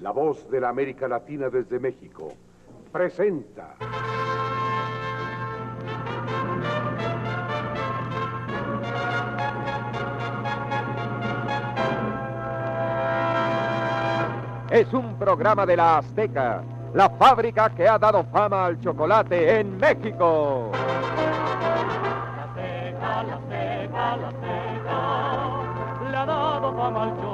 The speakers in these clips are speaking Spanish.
La voz de la América Latina desde México, presenta. Es un programa de la Azteca, la fábrica que ha dado fama al chocolate en México. La Azteca, la Azteca, la le ha dado fama al chocolate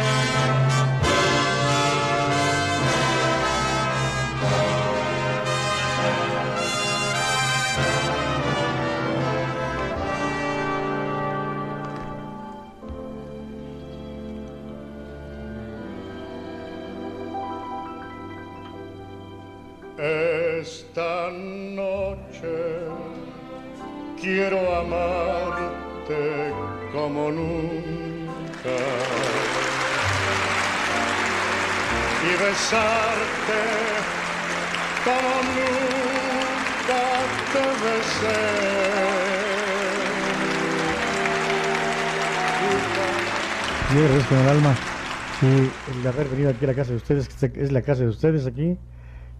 Esta noche quiero amarte como nunca y besarte como nunca te besé. Yo agradezco con el alma sí, el haber venido aquí a la casa de ustedes, que es la casa de ustedes aquí.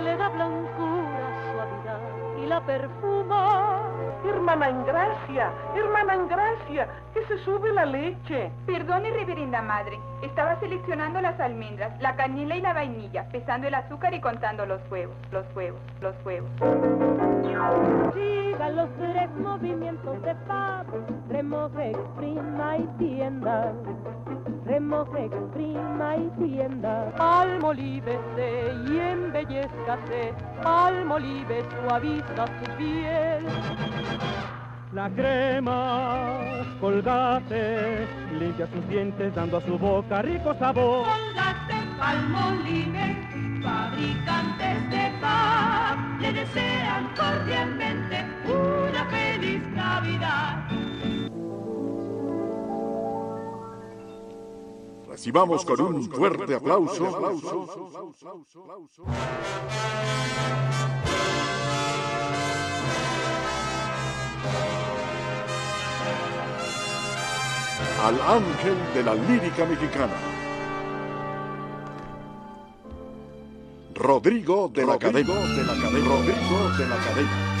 le da blancura, suavidad y la perfuma. Hermana Ingracia, hermana Ingracia, que se sube la leche. Perdone, reverenda madre. Estaba seleccionando las almendras, la canela y la vainilla, pesando el azúcar y contando los huevos, los huevos, los huevos. Siga los tres movimientos de paz, remoje, exprima y tienda. Remoje, exprima y tienda. Almolívese y embellezcase, almolive suaviza su piel. La crema colgate limpia sus dientes dando a su boca rico sabor. Colgate, Palmolive, fabricantes de paz, le desean cordialmente una feliz Navidad. Recibamos con un fuerte aplauso al ángel de la lírica mexicana. Rodrigo de la Cadena. De la Cadena. Rodrigo de la Cadena.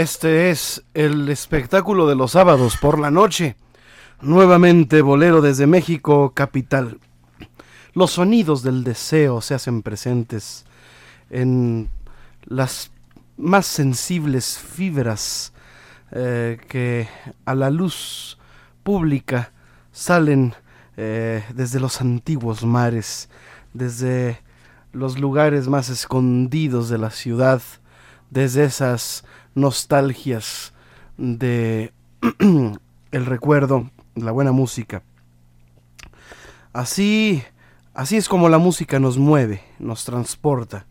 Este es el espectáculo de los sábados por la noche. Nuevamente bolero desde México, capital. Los sonidos del deseo se hacen presentes en las más sensibles fibras eh, que a la luz pública salen eh, desde los antiguos mares, desde los lugares más escondidos de la ciudad, desde esas nostalgias de el recuerdo, la buena música. Así, así es como la música nos mueve, nos transporta.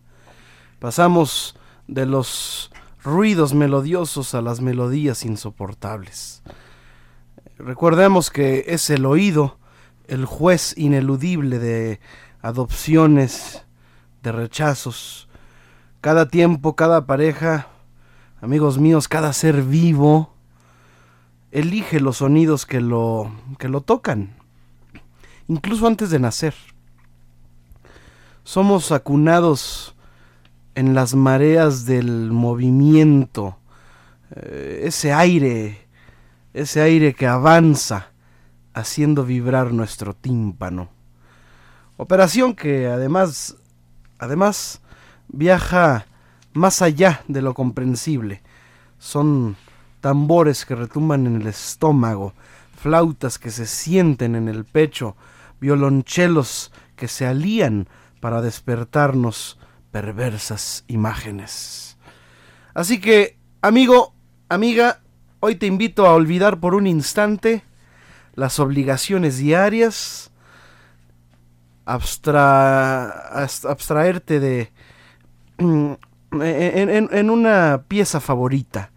Pasamos de los ruidos melodiosos a las melodías insoportables. Recordemos que es el oído el juez ineludible de adopciones, de rechazos. Cada tiempo, cada pareja, amigos míos, cada ser vivo, elige los sonidos que lo, que lo tocan, incluso antes de nacer. Somos acunados en las mareas del movimiento, eh, ese aire, ese aire que avanza haciendo vibrar nuestro tímpano. Operación que además, además viaja más allá de lo comprensible. Son tambores que retumban en el estómago, flautas que se sienten en el pecho, violonchelos que se alían para despertarnos perversas imágenes. Así que, amigo, amiga, hoy te invito a olvidar por un instante las obligaciones diarias, abstraerte de en, una pieza favorita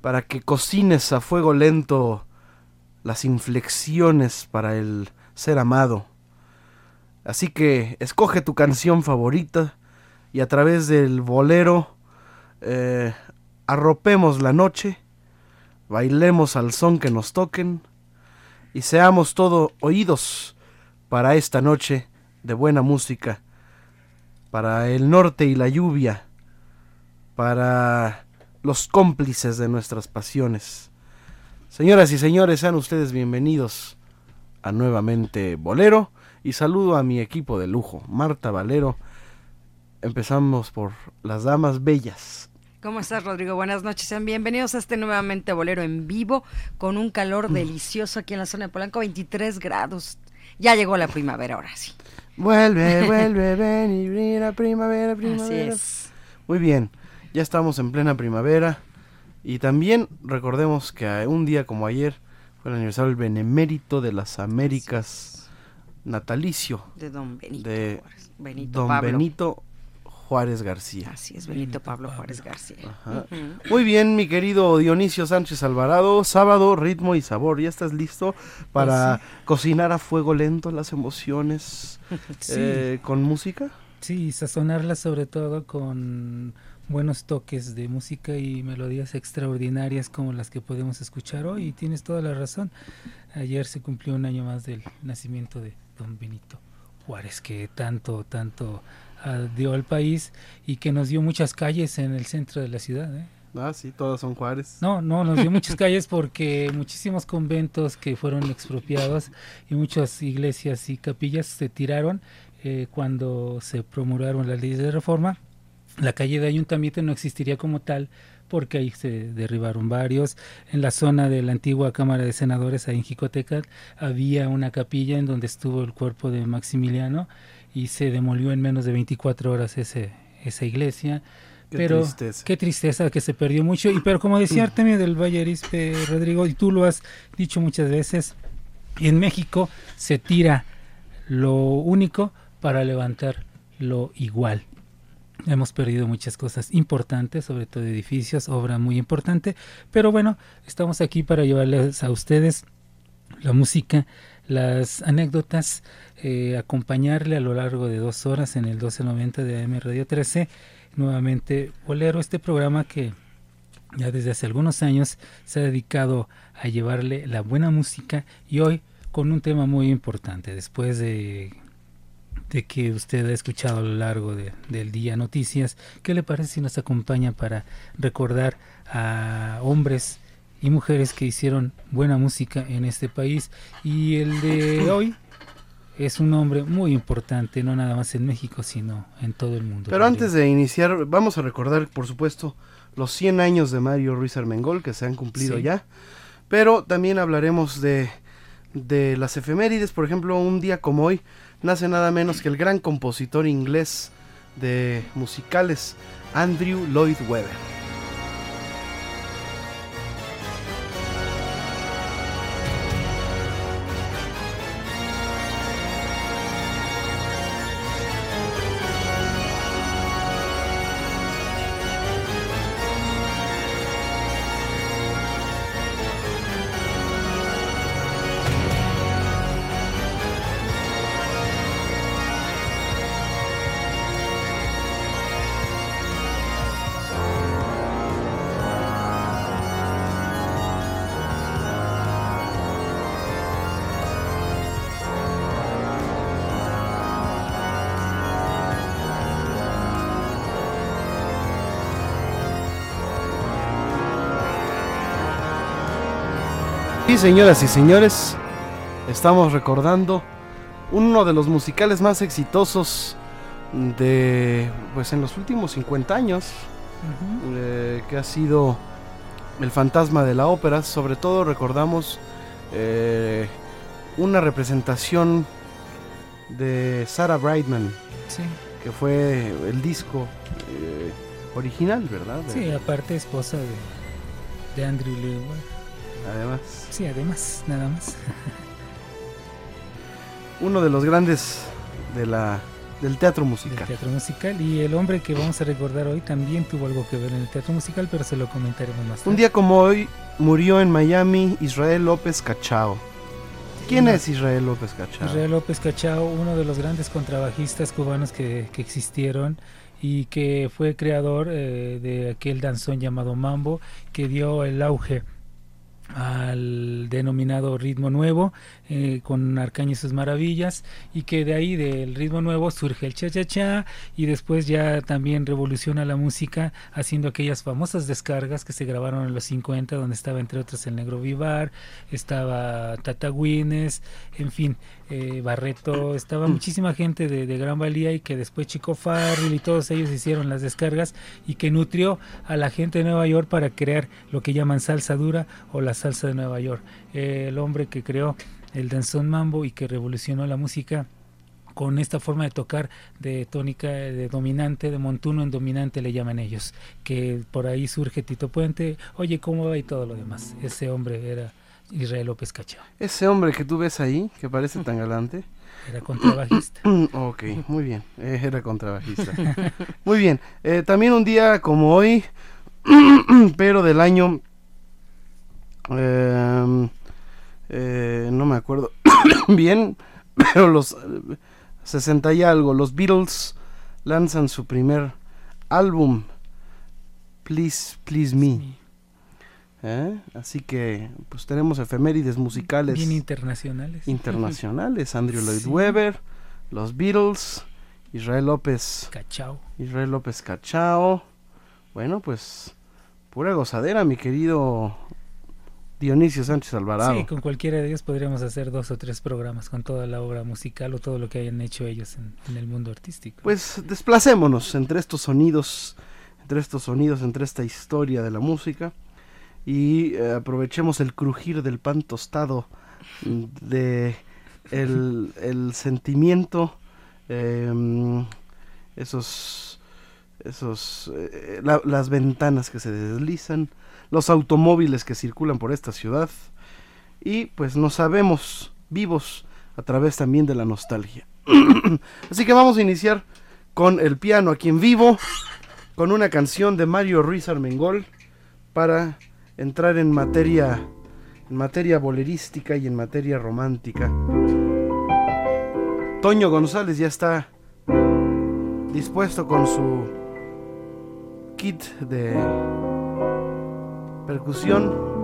para que cocines a fuego lento las inflexiones para el ser amado. Así que escoge tu canción favorita y a través del bolero eh, arropemos la noche, bailemos al son que nos toquen y seamos todo oídos para esta noche de buena música, para el norte y la lluvia, para los cómplices de nuestras pasiones. Señoras y señores, sean ustedes bienvenidos a nuevamente Bolero y saludo a mi equipo de lujo, Marta Valero. Empezamos por las damas bellas. ¿Cómo estás, Rodrigo? Buenas noches. Sean bienvenidos a este nuevamente bolero en vivo con un calor mm. delicioso aquí en la zona de Polanco, 23 grados. Ya llegó la primavera, ahora sí. Vuelve, vuelve, ven y brilla primavera, primavera. Así es. Muy bien, ya estamos en plena primavera y también recordemos que un día como ayer fue el aniversario del Benemérito de las Américas natalicio de Don Benito. De Benito Don Benito Juárez García. Así es, Benito Pablo Juárez García. Muy bien, mi querido Dionisio Sánchez Alvarado, sábado, ritmo y sabor. ¿Ya estás listo para pues cocinar a fuego lento las emociones eh, con música? Sí, sazonarlas sobre todo con buenos toques de música y melodías extraordinarias como las que podemos escuchar hoy. Y tienes toda la razón. Ayer se cumplió un año más del nacimiento de don Benito Juárez, que tanto, tanto dio al país y que nos dio muchas calles en el centro de la ciudad. ¿eh? Ah, sí, todas son Juárez. No, no, nos dio muchas calles porque muchísimos conventos que fueron expropiados y muchas iglesias y capillas se tiraron eh, cuando se promulgaron las leyes de reforma. La calle de ayuntamiento no existiría como tal porque ahí se derribaron varios. En la zona de la antigua Cámara de Senadores, ahí en Jicoteca, había una capilla en donde estuvo el cuerpo de Maximiliano y se demolió en menos de 24 horas ese, esa iglesia. Qué pero tristeza. qué tristeza que se perdió mucho. Y pero como decía Artemio del Valle Arispe, Rodrigo, y tú lo has dicho muchas veces, en México se tira lo único para levantar lo igual. Hemos perdido muchas cosas importantes, sobre todo edificios, obra muy importante, pero bueno, estamos aquí para llevarles a ustedes la música, las anécdotas, eh, acompañarle a lo largo de dos horas en el 1290 de AM Radio 13. Nuevamente, Bolero, este programa que ya desde hace algunos años se ha dedicado a llevarle la buena música y hoy con un tema muy importante. Después de, de que usted ha escuchado a lo largo del día noticias, ¿qué le parece si nos acompaña para recordar a hombres y mujeres que hicieron buena música en este país. Y el de hoy es un hombre muy importante, no nada más en México, sino en todo el mundo. Pero antes de iniciar, vamos a recordar, por supuesto, los 100 años de Mario Ruiz Armengol, que se han cumplido Sí. ya. Pero también hablaremos de, de las efemérides. Por ejemplo, un día como hoy nace nada menos que el gran compositor inglés de musicales, Andrew Lloyd Webber. Señoras y señores, estamos recordando uno de los musicales más exitosos de, pues en los últimos 50 años, eh, que ha sido El fantasma de la ópera. Sobre todo recordamos eh, una representación de Sarah Brightman, Sí. que fue el disco eh, original, ¿verdad? Sí, aparte esposa de, de Andrew Webber. Además. Sí, además, nada más. uno de los grandes de la, del teatro del musical. teatro musical. Y el hombre que vamos a recordar hoy también tuvo algo que ver en el teatro musical, pero se lo comentaremos más tarde. Un día como hoy murió en Miami Israel López Cachao. ¿Quién es Israel López Cachao? Israel López Cachao, uno de los grandes contrabajistas cubanos que, que existieron y que fue creador eh, de aquel danzón llamado mambo que dio el auge al denominado ritmo nuevo eh, con Arcaño y sus maravillas y que de ahí del ritmo nuevo surge el cha cha cha y después ya también revoluciona la música haciendo aquellas famosas descargas que se grabaron en los 50 donde estaba entre otros el Negro Vivar estaba Tata Guinness en fin eh, Barreto estaba muchísima gente de, gran valía y que después Chico Farrell y todos ellos hicieron las descargas y que nutrió a la gente de Nueva York para crear lo que llaman salsa dura o la salsa de Nueva York. Eh, el hombre que creó el danzón mambo y que revolucionó la música con esta forma de tocar de tónica de dominante, de montuno en dominante le llaman ellos, que por ahí surge Tito Puente, oye cómo va y todo lo demás. Ese hombre era Israel López Cachao, Ese hombre que tú ves ahí, que parece tan galante. era contrabajista. ok, muy bien. eh, era contrabajista. muy bien. eh, también un día como hoy, pero del año... em, eh, no me acuerdo bien, pero los eh, 60 y algo, los Beatles lanzan su primer álbum, Please, Please Me. ¿Eh? Así que pues tenemos efemérides musicales Bien internacionales. internacionales, Andrew Lloyd Sí. Webber, los Beatles, Israel López Cachao. Israel López Cachao. Bueno, pues pura gozadera, mi querido Dionisio Sánchez Alvarado. Sí, con cualquiera de ellos podríamos hacer dos o tres programas con toda la obra musical o todo lo que hayan hecho ellos en, en el mundo artístico. Pues desplacémonos entre estos sonidos, entre estos sonidos, entre esta historia de la música y eh, aprovechemos el crujir del pan tostado mm, de el, el sentimiento, em, esos, esos, eh, la- las ventanas que se deslizan, los automóviles que circulan por esta ciudad y pues nos sabemos vivos a través también de la nostalgia. Así que vamos a iniciar con el piano aquí en vivo, con una canción de Mario Ruiz Armengol para entrar en materia en materia bolerística y en materia romántica. Toño González ya está dispuesto con su kit de percusión.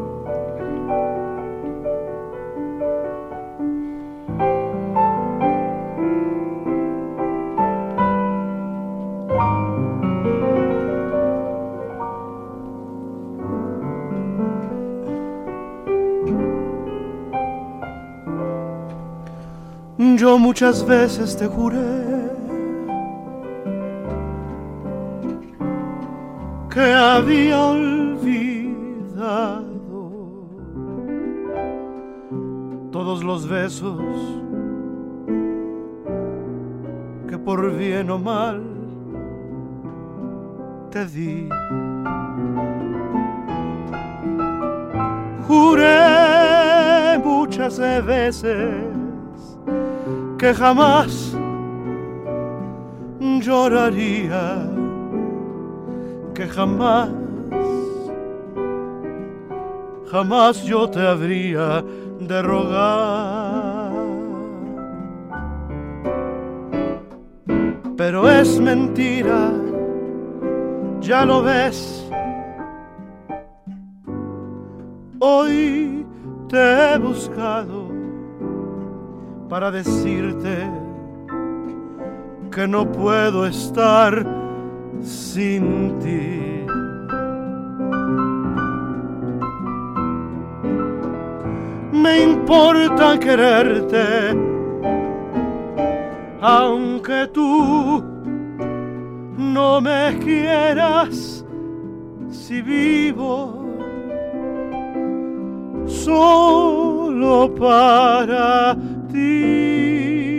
Yo muchas veces te juré que había olvidado todos los besos que por bien o mal te di. Juré muchas veces que jamás lloraría, que jamás, jamás yo te habría de rogar. Pero es mentira, ya lo ves. Hoy te he buscado para decirte que no puedo estar sin ti. Me importa quererte, aunque tú no me quieras si vivo solo para ti.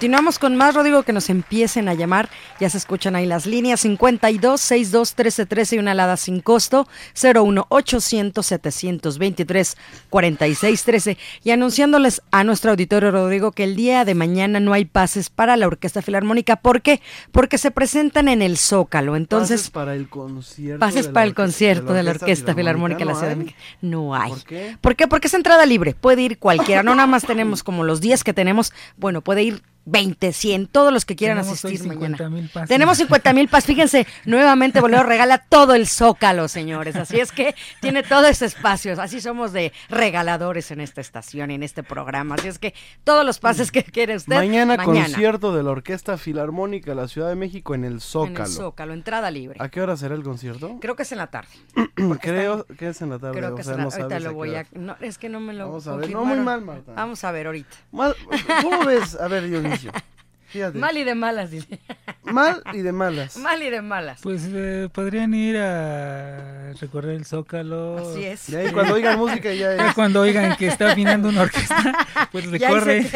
Continuamos con más, Rodrigo, que nos empiecen a llamar. Ya se escuchan ahí las líneas 52 62 13 13 y una alada sin costo 01 800 723 46 13. Y anunciándoles a nuestro auditorio, Rodrigo, que el día de mañana no hay pases para la Orquesta Filarmónica. ¿Por qué? Porque se presentan en el Zócalo. Entonces, Pases para el concierto. pases de la para el orquesta- concierto de la Orquesta Filarmónica de la ¿no Ciudad de? México. No hay. ¿Por qué? ¿Por qué? Porque es entrada libre. Puede ir cualquiera. No nada más tenemos como los días que tenemos. Bueno, puede ir 20, 100, todos los que quieran Tenemos asistir mañana. 50,000 pases. Tenemos 50 mil pases. Fíjense, nuevamente Bolero regala todo el zócalo, señores. Así es que tiene todo ese espacio. Así somos de regaladores en esta estación, en este programa. Así es que todos los pases que quiere usted. Mañana, concierto de la Orquesta Filarmónica de la Ciudad de México en el En Zócalo. el zócalo, entrada libre. ¿A qué hora será el concierto? Creo que es en la tarde. Creo que es en la tarde. Creo o que es sea, en la- no ahorita lo voy a. No, es que no me lo. Vamos a ver. No, muy mal, Marta. Vamos a ver ahorita. Mal- ¿Cómo ves? A ver, Fíjate. Mal y de malas, dice. Mal y de malas. Mal y de malas. Pues eh, podrían ir a recorrer el Zócalo. Así es. Y ahí cuando oigan música ya Ya es. cuando oigan que está afinando una orquesta, pues le corren.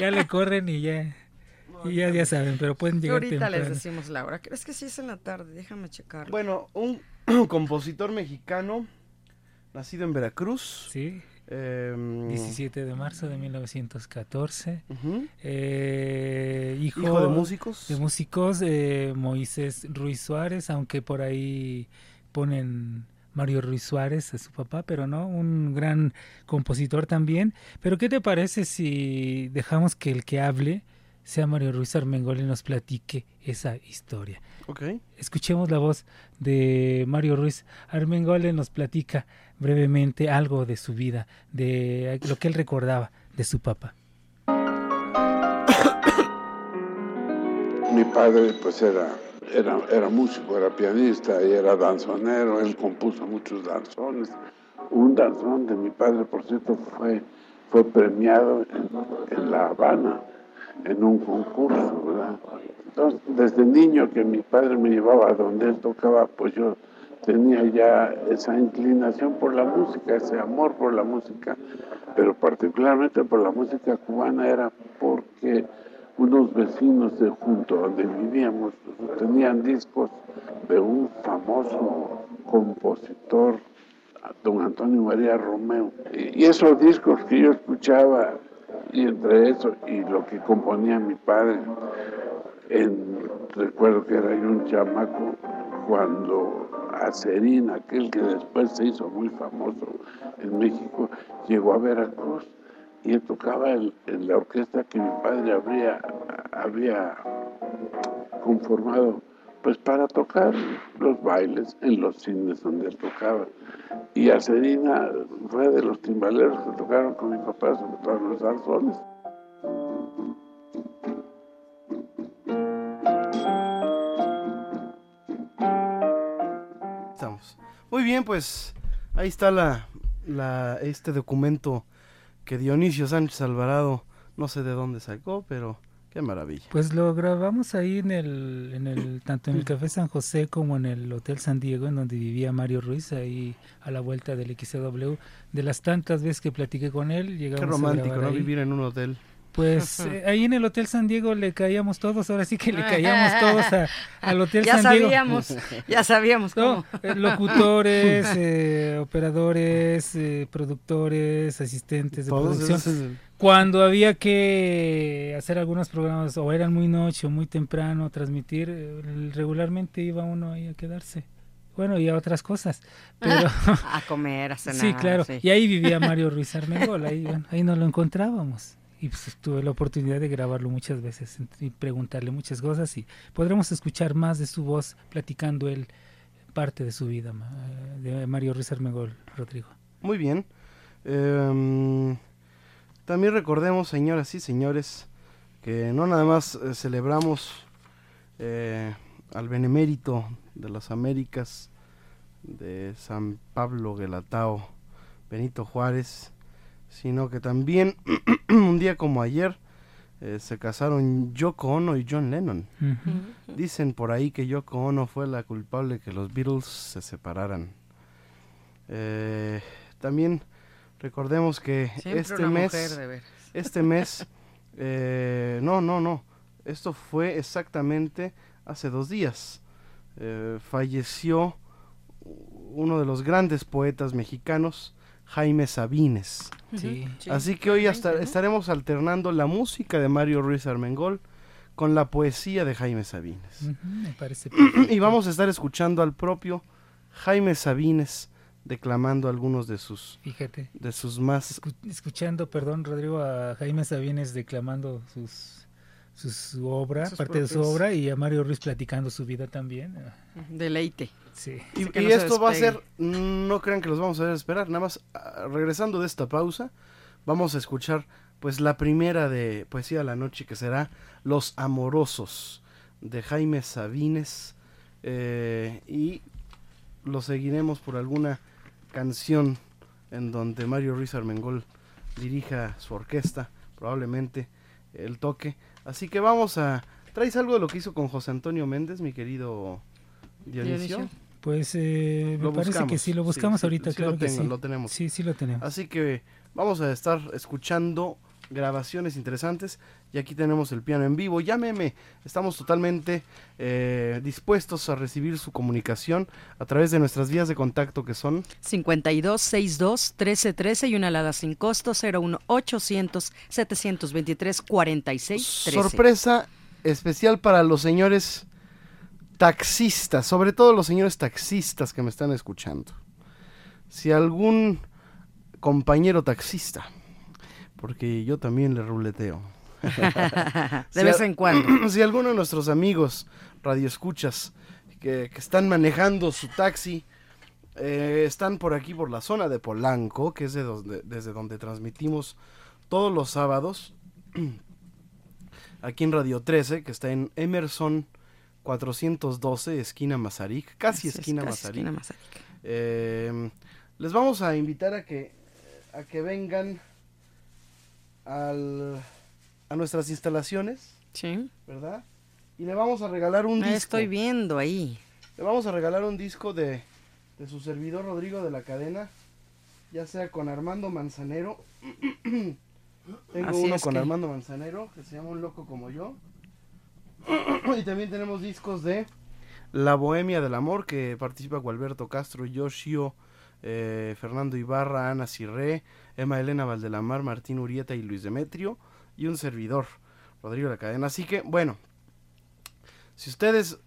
ya le corren y ya. Y ya, ya saben, pero pueden llegar Ahorita les temprano. decimos la hora. Es que sí es en la tarde, déjame checar. Bueno, un compositor mexicano nacido en Veracruz. Sí. Em, 17 de marzo de 1914. Ujú. Eh, hijo, Hijo de músicos. De músicos, eh, Moisés Ruiz Suárez, aunque por ahí ponen Mario Ruiz Suárez a su papá, pero no, un gran compositor también. Pero ¿qué te parece si dejamos que el que hable sea Mario Ruiz Armengol y nos platique esa historia? Ok. Escuchemos la voz de Mario Ruiz Armengol, nos platica brevemente algo de su vida, de lo que él recordaba de su papá. Mi padre pues era, era, era músico, era pianista y era danzonero, él compuso muchos danzones. Un danzón de mi padre, por cierto, fue, fue premiado en, en La Habana en un concurso, ¿verdad? Entonces, desde niño que mi padre me llevaba a donde él tocaba, pues yo tenía ya esa inclinación por la música, ese amor por la música, pero particularmente por la música cubana era porque unos vecinos de junto donde vivíamos tenían discos de un famoso compositor, don Antonio María Romeo. Y, y esos discos que yo escuchaba, y entre eso y lo que componía mi padre, en, recuerdo que era yo un chamaco cuando a Serina, aquel que después se hizo muy famoso en México, llegó a Veracruz y tocaba en, la orquesta que mi padre había conformado pues para tocar los bailes en los cines donde tocaba. Y a Serina fue de los timbaleros que tocaron con mi papá, sobre todo los danzones. Bien, pues ahí está la, la, este documento que Dionisio Sánchez Alvarado, no sé de dónde sacó, pero qué maravilla. Pues lo grabamos ahí en el, en el, tanto en el Café San José como en el Hotel San Diego, en donde vivía Mario Ruiz, ahí a la vuelta del XW. De las tantas veces que platiqué con él, llegamos Qué a romántico, grabar ¿no? ahí. Vivir en un hotel. Pues eh, ahí en el Hotel San Diego le caíamos todos, ahora sí que le caíamos todos a- al Hotel Ya San Diego. sabíamos, ya sabíamos cómo. eh, locutores, eh, operadores, eh, productores, asistentes de Todos producción. esos Cuando había que hacer algunos programas, o eran muy noche o muy temprano, transmitir, regularmente iba uno ahí a quedarse. Bueno, y a otras cosas. Pero, a comer, a cenar. sí, claro. sí. Y ahí vivía Mario Ruiz Armengol, ahí, bueno, ahí nos lo encontrábamos. Y pues tuve la oportunidad de grabarlo muchas veces y preguntarle muchas cosas y podremos escuchar más de su voz platicando él parte de su vida, de Mario Ruiz Armengol, Rodrigo. Muy bien. Em, también recordemos, señoras y señores, que no nada más eh, celebramos eh, al benemérito de las Américas de San Pablo Guelatao, Benito Juárez, sino que también un día como ayer eh, se casaron Yoko Ono y John Lennon. Dicen por ahí que Yoko Ono fue la culpable que los Beatles se separaran. Eh, también recordemos que Siempre este una mes, mujer, de veras. este mes, eh, no, no, no, esto fue exactamente hace dos días. Eh, falleció uno de los grandes poetas mexicanos, Jaime Sabines. Sí. Así que hoy hasta estaremos alternando la música de Mario Ruiz Armengol con la poesía de Jaime Sabines. Me parece y vamos a estar escuchando al propio Jaime Sabines declamando algunos de sus Fíjate. de sus más Escu- escuchando, perdón, Rodrigo, a Jaime Sabines declamando sus, su obra, Sus parte de su obra, y a Mario Ruiz platicando su vida también. Deleite. Sí. Y, no esto va a ser, no crean que los vamos a ver esperar, nada más ah, regresando de esta pausa, vamos a escuchar pues la primera de Poesía de la Noche que será Los Amorosos de Jaime Sabines eh, y lo seguiremos por alguna canción en donde Mario Ruiz Armengol dirija su orquesta, probablemente el toque. Así que vamos a... ¿Traes algo de lo que hizo con José Antonio Méndez, mi querido Dionisio? Dionisio. Pues eh, me parece que sí, lo buscamos sí, ahorita, sí claro lo que tengo, sí. lo tenemos. Sí, sí lo tenemos. Así que vamos a estar escuchando grabaciones interesantes y aquí tenemos el piano en vivo. Llámeme, estamos totalmente eh, dispuestos a recibir su comunicación a través de nuestras vías de contacto que son 52 62 13 13 y una alada sin costo 01 800 723 46 13. sorpresa especial para los señores taxistas, sobre todo los señores taxistas que me están escuchando. Si algún compañero taxista, porque yo también le ruleteo. De vez en cuando. Si alguno de nuestros amigos radioescuchas que, que están manejando su taxi, eh, están por aquí por la zona de Polanco, que es de donde, desde donde transmitimos todos los sábados, aquí en Radio 13, que está en Emerson 412, esquina Mazarik, casi es, esquina casi Mazarik. esquina Mazarik. Eh, les vamos a invitar a que, a que vengan al, a nuestras instalaciones, Sí. ¿verdad? Y le vamos a regalar un Ah, disco. Estoy viendo ahí. Le vamos a regalar un disco de, de su servidor Rodrigo de la Cadena, ya sea con Armando Manzanero. Tengo Así uno con que- Armando Manzanero, que se llama Un Loco como yo. y también tenemos discos de La Bohemia del Amor, que participa Gualberto Castro, Yoshio, eh, Fernando Ibarra, Ana Cirré, Emma Elena Valdelamar, Martín Urieta y Luis Demetrio, y un servidor, Rodrigo de la Cadena. Así que, bueno, si ustedes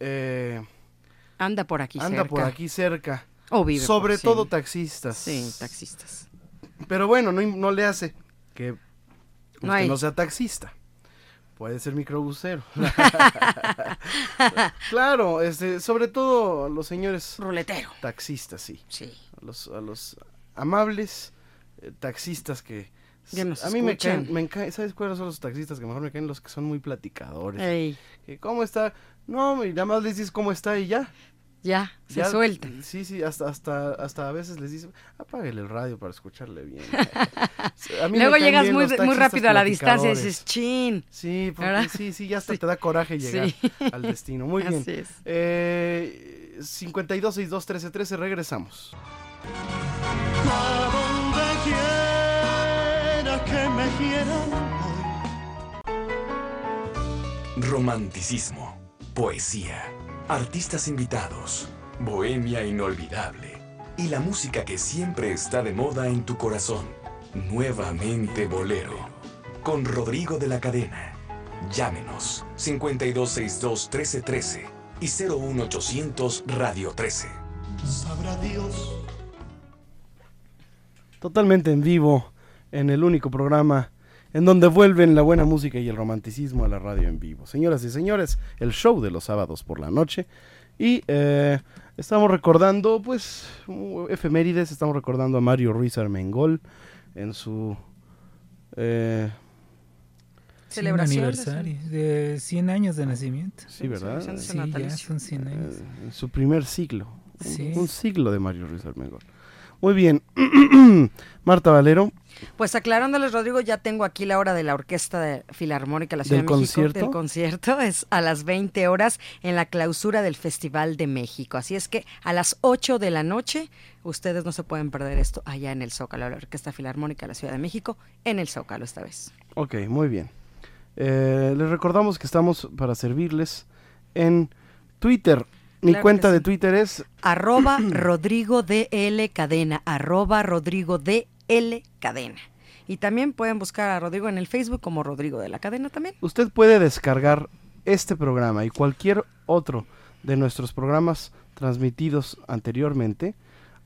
eh, Anda por aquí anda cerca. por aquí cerca. O vive Sobre por- sí. todo taxistas. Sí, taxistas. Pero bueno, no, no le hace que No usted hay. no sea taxista. Puede ser microbusero. claro, este, sobre todo a los señores Ruletero. taxistas, sí. Sí. A los, a los amables eh, taxistas que... Nos a mí me caen, me caen- ¿sabes cuáles son los taxistas que mejor me caen? Los que son muy platicadores. Ey. Que, ¿Cómo está? No, y nada más les dices cómo está y ya. Ya, se Ya, suelta. Sí, sí, hasta, hasta, hasta a veces les dices, apáguele el radio para escucharle bien. A mí me Luego llegas muy, muy rápido a la distancia y dices, chin. Sí, porque sí, sí, ya hasta te da coraje llegar Sí. al destino. Muy bien. Así es. Eh, 52 62 13 13, regresamos. A donde quiera que me quieran Romanticismo, poesía, artistas invitados, bohemia inolvidable y la música que siempre está de moda en tu corazón. Nuevamente Bolero, con Rodrigo de la Cadena. Llámenos 5262 1313 y 01800 Radio 13. Sabrá Dios Totalmente en vivo, en el único programa en donde vuelven la buena música y el romanticismo a la radio en vivo. Señoras y señores, el show de los sábados por la noche. Y eh, estamos recordando, pues, efemérides, estamos recordando a Mario Ruiz Armengol en su... eh, Celebración aniversario de 100 años de nacimiento. Sí, ¿verdad? Sí, ya son 100 años. eh, en su primer siglo. Un- Sí. Un, siglo de Mario Ruiz Armengol. Muy bien. Marta Valero, Pues aclarándoles, Rodrigo, ya tengo aquí la hora de la Orquesta de Filarmónica de la Ciudad ¿Del de México. concierto? Del concierto es a las 20 horas en la clausura del Festival de México. Así es que a las 8 de la noche ustedes no se pueden perder esto allá en el Zócalo, la Orquesta Filarmónica de la Ciudad de México, en el Zócalo esta vez. Ok, muy bien. Eh, les recordamos que estamos para servirles en Twitter. Mi Claro cuenta de sí. Twitter es Arroba Rodrigo DL Cadena, arroba Rodrigo DL Cadena. Y también pueden buscar a Rodrigo en el Facebook como Rodrigo de la Cadena también. Usted puede descargar este programa y cualquier otro de nuestros programas transmitidos anteriormente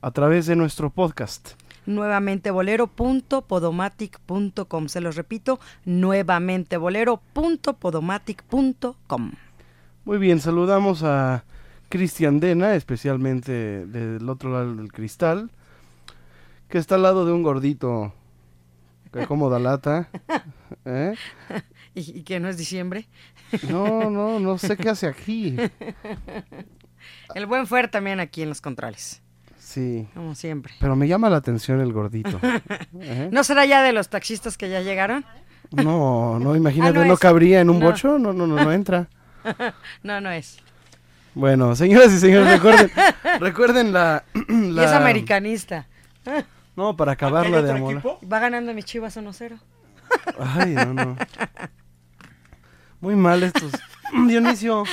a través de nuestro podcast. nuevamente bolero.podomatic.com. Se los repito, nuevamente bolero.podomatic.com. Muy bien, saludamos a Cristian Dena, especialmente del otro lado del cristal, que está al lado de un gordito que como da lata. ¿eh? ¿Y, y que no es diciembre? No, no, no sé qué hace aquí. El buen Fuer también aquí en los controles, Sí. como siempre. Pero me llama la atención el gordito. ¿eh? ¿No será ya de los taxistas que ya llegaron? No, no, imagínate, Ah, no cabría en un No. bocho, no, no, no, no entra. no, no es. Bueno, señoras y señores, recuerden, recuerden la, Y la- es americanista. No, para acabarla de amor. Va ganando mis chivas 1-0. Ay, no, no. Muy mal estos. Dionisio,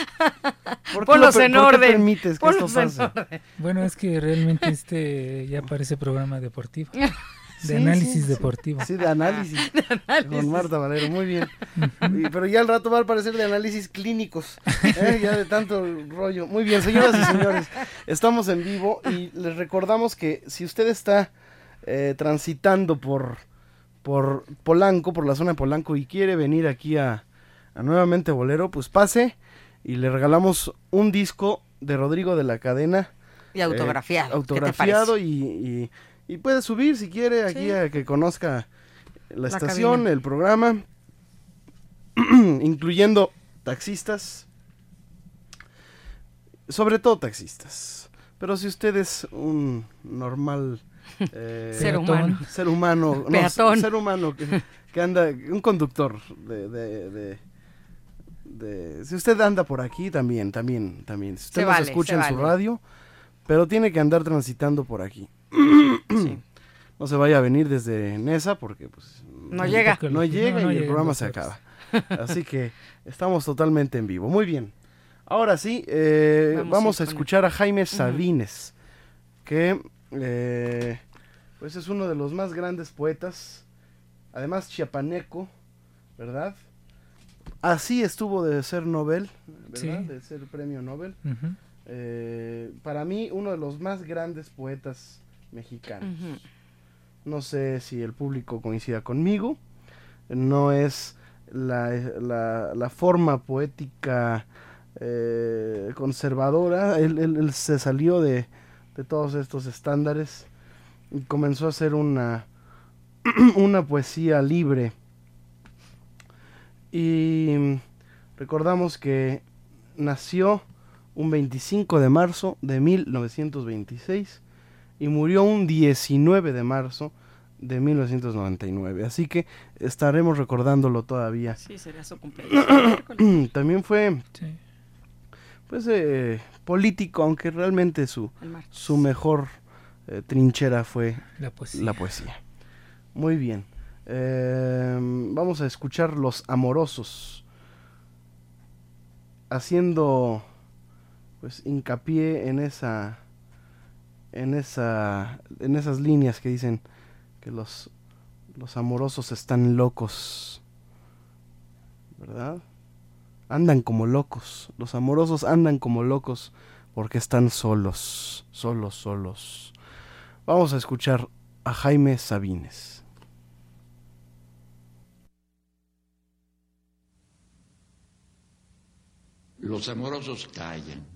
¿por qué, Ponlos lo en por qué orden, permites que esto ponlos en pase? orden. Bueno, es que realmente este ya parece programa deportivo. De Sí, análisis sí, deportivo. Sí, de análisis. Con Marta Valero, muy bien. Y- pero ya al rato va a parecer de análisis clínicos. ¿eh? Ya de tanto rollo. Muy bien, señoras y señores, estamos en vivo y les recordamos que si usted está eh, transitando por, por Polanco, por la zona de Polanco y quiere venir aquí a, a Nuevamente Bolero, pues pase y le regalamos un disco de Rodrigo de la Cadena. Y autografiado, eh, ¿qué te autografiado parece? y, y- y puede subir si quiere aquí Sí. a que conozca la, La estación, cabina. el programa, incluyendo taxistas, sobre todo taxistas. Pero si usted es un normal eh, Ser humano. ser humano, no, Peatón. ser humano que, que anda, un conductor de, de- de- de- si usted anda por aquí también, también, también. Si usted Se nos vale, escucha en su radio, pero tiene que andar transitando por aquí. No se vaya a venir desde Nesa porque pues No llega. no No, llega no y el llegan programa se acaba. Así que estamos totalmente en vivo. Muy bien. Ahora sí, eh, Vamos vamos, a escuchar a Jaime Sabines, que eh, pues es uno de los más grandes poetas, además chiapaneco, ¿verdad? Así estuvo de ser Nobel, ¿verdad? Sí. De ser premio Nobel. Eh, para mí, uno de los más grandes poetas mexicanos. No sé si el público coincida conmigo. No es la, la, la forma poética eh, conservadora. Él, él- él se salió de, de todos estos estándares y comenzó a hacer una, una poesía libre. Y recordamos que nació un 25 de marzo de 1926 y murió un 19 de marzo de 1999. Así que estaremos recordándolo todavía. Sí, sería su cumpleaños. También fue pues eh, político, aunque realmente su, su mejor eh, trinchera fue La poesía. la poesía. Muy bien. Eh, vamos a escuchar Los Amorosos. Haciendo pues hincapié en esa en esa en esas líneas que dicen que los los amorosos están locos. ¿Verdad? Andan como locos. Los amorosos andan como locos porque están solos, solos, solos. Vamos a escuchar a Jaime Sabines. Los amorosos callan.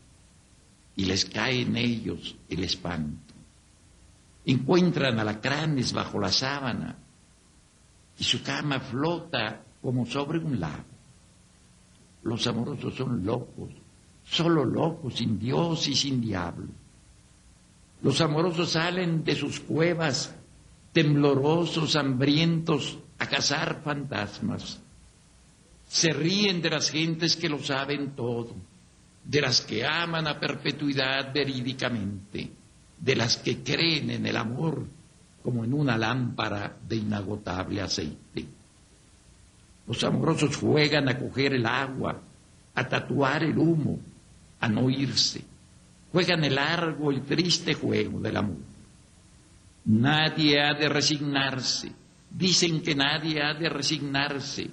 y les cae en ellos el espanto. Encuentran alacranes bajo la sábana y su cama flota como sobre un lago. Los amorosos son locos, solo locos, sin Dios y sin diablo. Los amorosos salen de sus cuevas temblorosos, hambrientos, a cazar fantasmas. Se ríen de las gentes que lo saben todo, de las que aman a perpetuidad verídicamente, de las que creen en el amor como en una lámpara de inagotable aceite. Los amorosos juegan a coger el agua, a tatuar el humo, a no irse. Juegan el largo y triste juego del amor. Nadie ha de resignarse. Dicen que nadie ha de resignarse.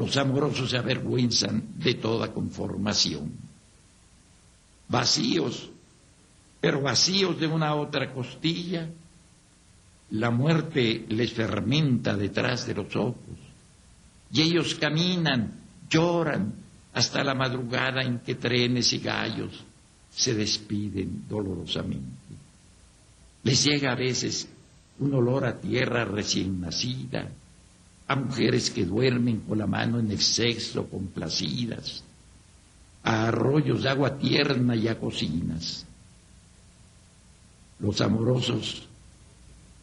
Los amorosos se avergüenzan de toda conformación. Vacíos, pero vacíos de una otra costilla, la muerte les fermenta detrás de los ojos. Y ellos caminan, lloran, hasta la madrugada en que trenes y gallos se despiden dolorosamente. Les llega a veces un olor a tierra recién nacida, a mujeres que duermen con la mano en el sexo complacidas, a arroyos de agua tierna y a cocinas. Los amorosos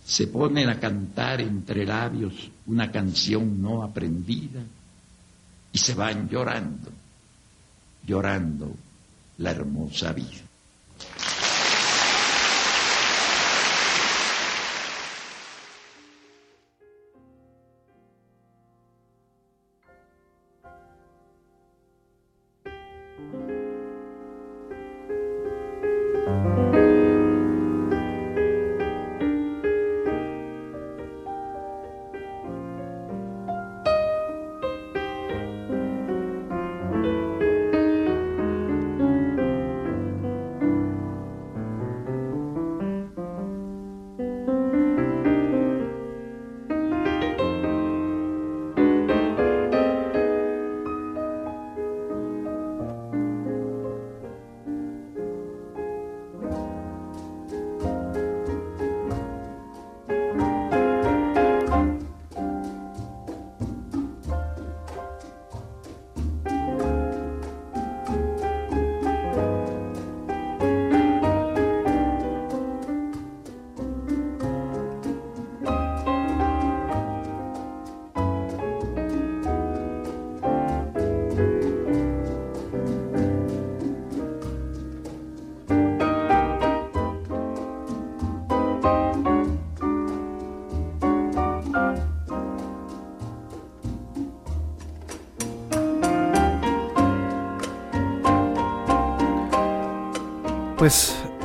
se ponen a cantar entre labios una canción no aprendida y se van llorando, llorando la hermosa vida.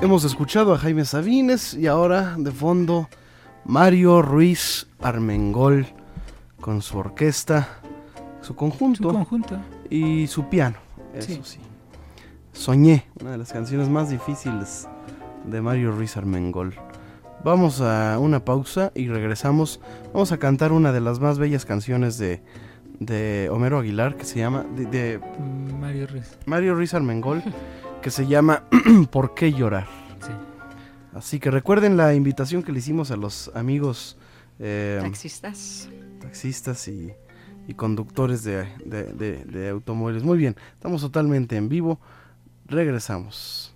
Hemos escuchado a Jaime Sabines y ahora de fondo Mario Ruiz Armengol con su orquesta, su conjunto, Su conjunto. y su piano. Eso Sí. sí. Soñé, una de las canciones más difíciles de Mario Ruiz Armengol. Vamos a una pausa y regresamos. Vamos a cantar una de las más bellas canciones de, de Homero Aguilar que se llama de, de Mario Ruiz. Mario Ruiz Armengol que se llama ¿Por qué llorar? Sí. Así que recuerden la invitación que le hicimos a los amigos eh, Taxistas. taxistas y, y conductores de, de- de- de automóviles. Muy bien, estamos totalmente en vivo. Regresamos.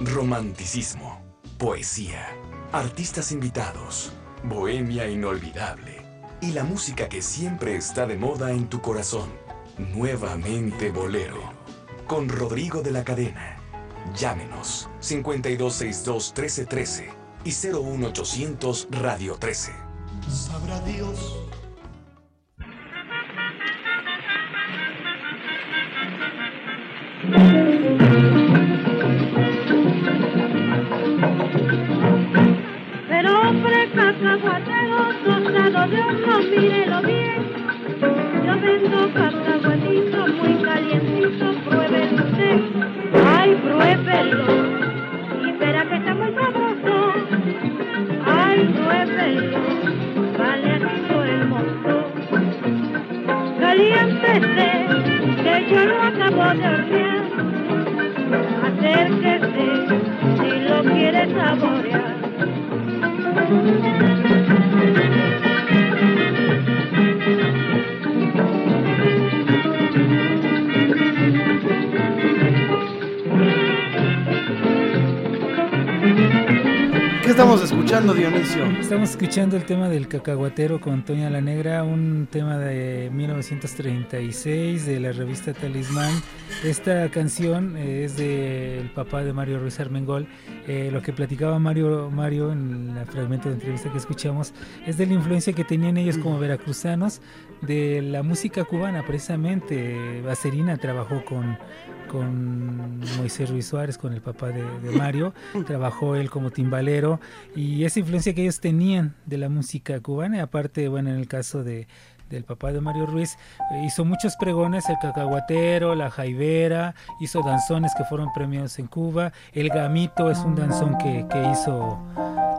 Romanticismo, poesía, artistas invitados, bohemia inolvidable y la música que siempre está de moda en tu corazón. Nuevamente Bolero. Con Rodrigo de la Cadena. Llámenos 5262-1313 y 01800 Radio 13. Sabrá Dios Pero hombre cacahuatero, tostado de horno, mírelo bien. Yo vendo cacahuatito muy calientito, Ay, pruébelo. Y verá que está muy sabroso. Ay, pruébelo. Vale aquí el mozo. Caliéntese, que yo lo acabo de hornear. Acérquese, si lo quiere saborear. Estamos escuchando, Dionisio? Estamos escuchando el tema del cacahuatero con Toña la Negra, un tema de 1936 de la revista Talismán. Esta canción eh, es del papá de Mario Ruiz Armengol. Eh, lo que platicaba Mario, Mario en el fragmento de entrevista que escuchamos es de la influencia que tenían ellos como veracruzanos de la música cubana, precisamente. Baserina trabajó con, con Moisés Ruiz Suárez, con el papá de, Mario, trabajó él como timbalero y esa influencia que ellos tenían de la música cubana, aparte, bueno, en el caso de del papá de Mario Ruiz, eh, hizo muchos pregones, el cacahuatero, la jaivera, hizo danzones que fueron premiados en Cuba, el gamito es un danzón que, hizo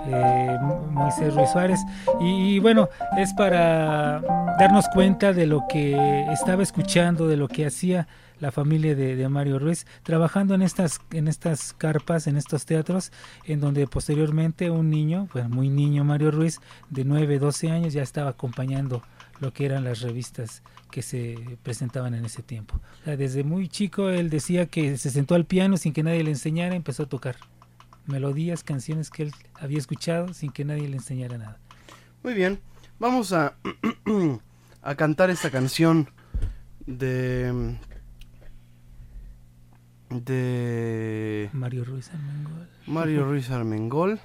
eh, Moisés Ruiz Suárez, y bueno, es para darnos cuenta de lo que estaba escuchando, de lo que hacía la familia de, Mario Ruiz, trabajando en estas, en estas carpas, en estos teatros, en donde posteriormente un niño, pues muy niño Mario Ruiz, de 9, 12 años, ya estaba acompañando lo que eran las revistas que se presentaban en ese tiempo. Desde muy chico él decía que se sentó al piano sin que nadie le enseñara, empezó a tocar melodías, canciones que él había escuchado sin que nadie le enseñara nada. Muy bien, vamos a, a cantar esta canción de... de... Mario Ruiz Armengol. Mario Ruiz Armengol,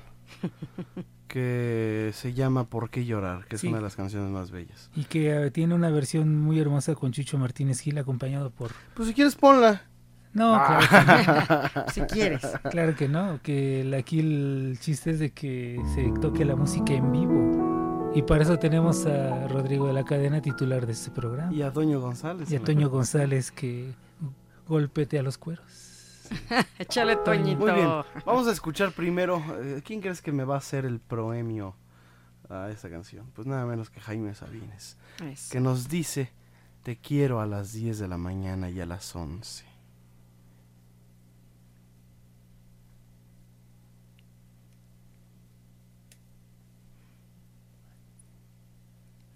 que se llama ¿Por qué llorar? Que es Sí. una de las canciones más bellas. Y que eh, tiene una versión muy hermosa con Chucho Martínez Gil acompañado por... Pues si quieres ponla. No, Ah. claro que no. Si quieres. Claro que no, que el- aquí el chiste es de que se toque la música en vivo. Y para eso tenemos a Rodrigo de la Cadena, titular de este programa. Y a Toño González. Y a Toño González que golpete a los cueros. Échale, Toñito. Muy bien, vamos a escuchar primero. eh, ¿Quién crees que me va a hacer el proemio a esta canción? Pues nada menos que Jaime Sabines, Eso. que nos dice: Te quiero a las 10 de la mañana y a las 11.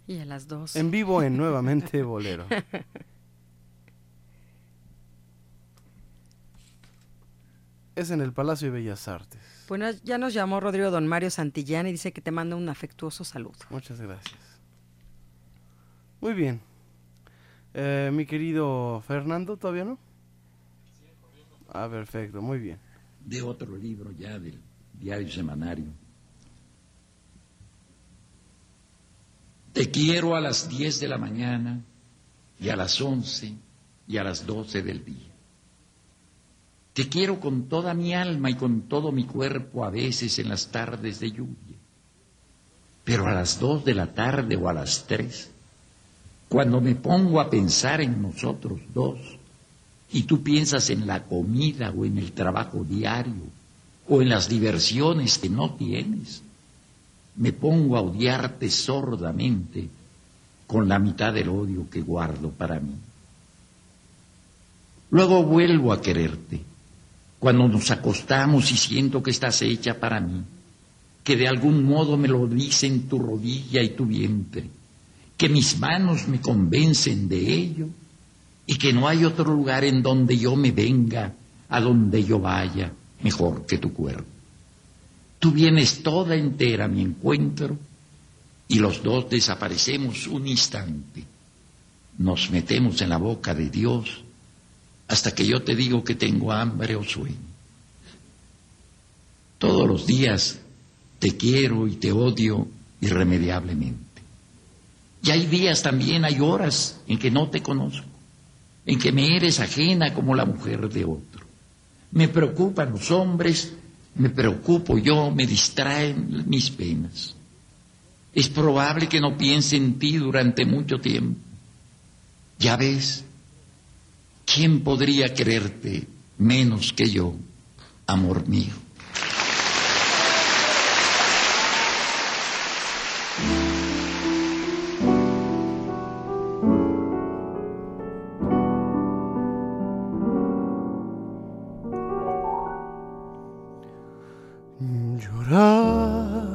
Y a las dos. En vivo en Nuevamente Bolero. Es en el Palacio de Bellas Artes. Bueno, ya nos llamó Rodrigo Don Mario Santillán y dice que te manda un afectuoso saludo. Muchas gracias. Muy bien. Eh, mi querido Fernando, ¿todavía no? Ah, perfecto, muy bien. de otro libro ya del diario semanario. Te quiero a las 10 de la mañana y a las 11 y a las 12 del día. Te quiero con toda mi alma y con todo mi cuerpo a veces en las tardes de lluvia. Pero a las dos de la tarde o a las tres, cuando me pongo a pensar en nosotros dos, y tú piensas en la comida o en el trabajo diario o en las diversiones que no tienes, me pongo a odiarte sordamente con la mitad del odio que guardo para mí. Luego vuelvo a quererte, cuando nos acostamos y siento que estás hecha para mí, que de algún modo me lo dicen tu rodilla y tu vientre, que mis manos me convencen de ello y que no hay otro lugar en donde yo me venga, a donde yo vaya, mejor que tu cuerpo. Tú vienes toda entera a mi encuentro y los dos desaparecemos un instante. Nos metemos en la boca de Dios hasta que yo te digo que tengo hambre o sueño. Todos los días te quiero y te odio irremediablemente. Y hay días también, hay horas en que no te conozco, en que me eres ajena como la mujer de otro. Me preocupan los hombres, me preocupo yo, me distraen mis penas. Es probable que no piense en ti durante mucho tiempo. Ya ves, ¿quién podría quererte menos que yo, amor mío? Llorar,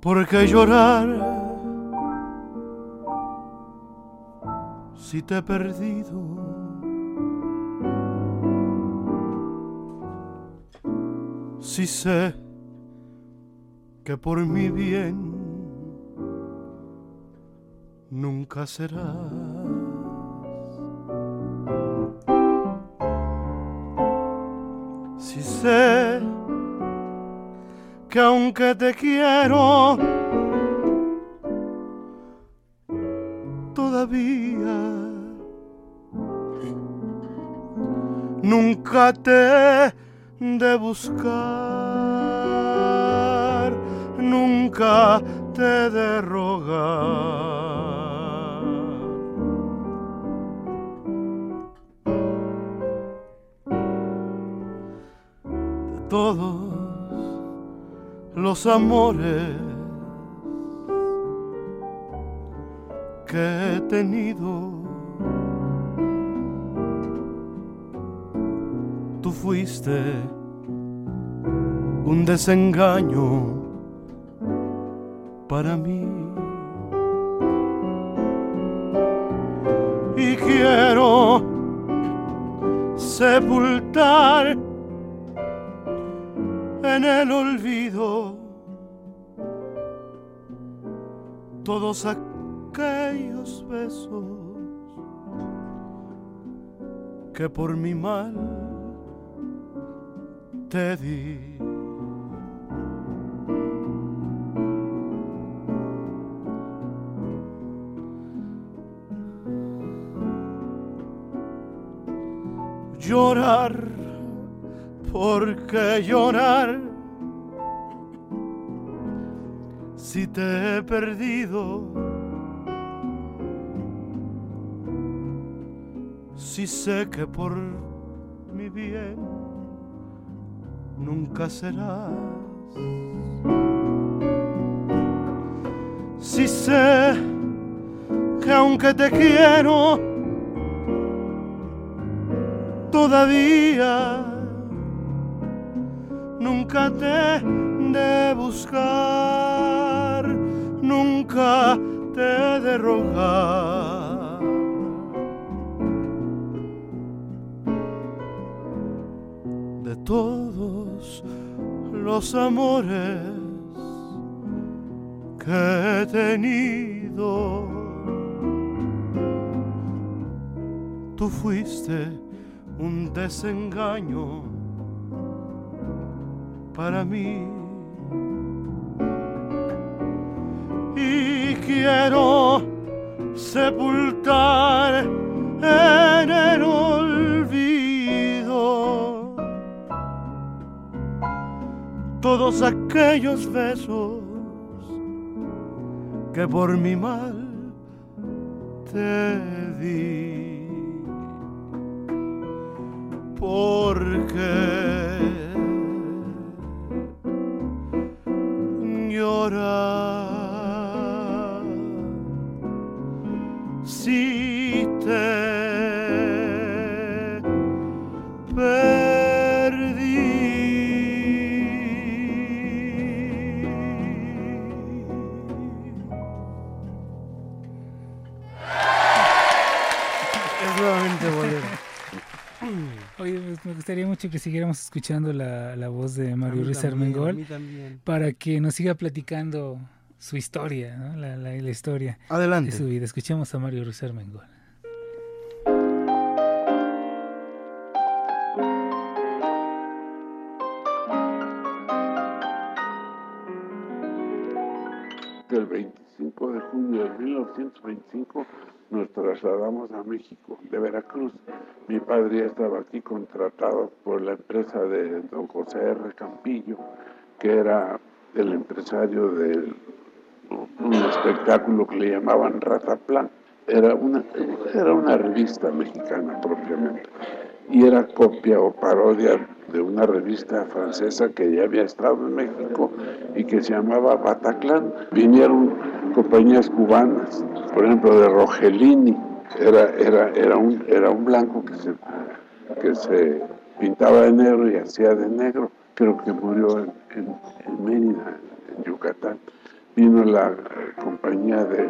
porque llorar si te he perdido. Si sé que por mi bien nunca serás. Si sé que aunque te quiero, de buscar, nunca te de rogar. todos los amores desengaño para mí. Y quiero sepultar en el olvido todos aquellos besos que por mi mal te di. Perdido. Si sé que por mi bien nunca serás. Si sé que aunque te quiero, todavía nunca te de buscar, nunca te de rogar. De todos los amores que he tenido, tú fuiste un desengaño para mí. y quiero sepultar en el olvido todos aquellos besos que por mi mal te di. Porque llorar. Gustaría mucho que siguiéramos escuchando la, voz de Mario Ruiz Armengol para que nos siga platicando su historia, la, la, historia Adelante. de su vida. Escuchemos a Mario Ruiz Armengol. Junio de 1925 nos trasladamos a México, de Veracruz. Mi padre ya estaba aquí contratado por la empresa de don José R. Campillo, que era el empresario de un espectáculo que le llamaban Rataplan. Era una, era una revista mexicana propiamente y era copia o parodia de una revista francesa que ya había estado en México y que se llamaba Bataclan. Vinieron compañías cubanas, por ejemplo de Rogelini, era, era, era, un, era un blanco que se, que se pintaba de negro y hacía de negro, creo que murió en, en, Mérida, en Yucatán. Vino la compañía de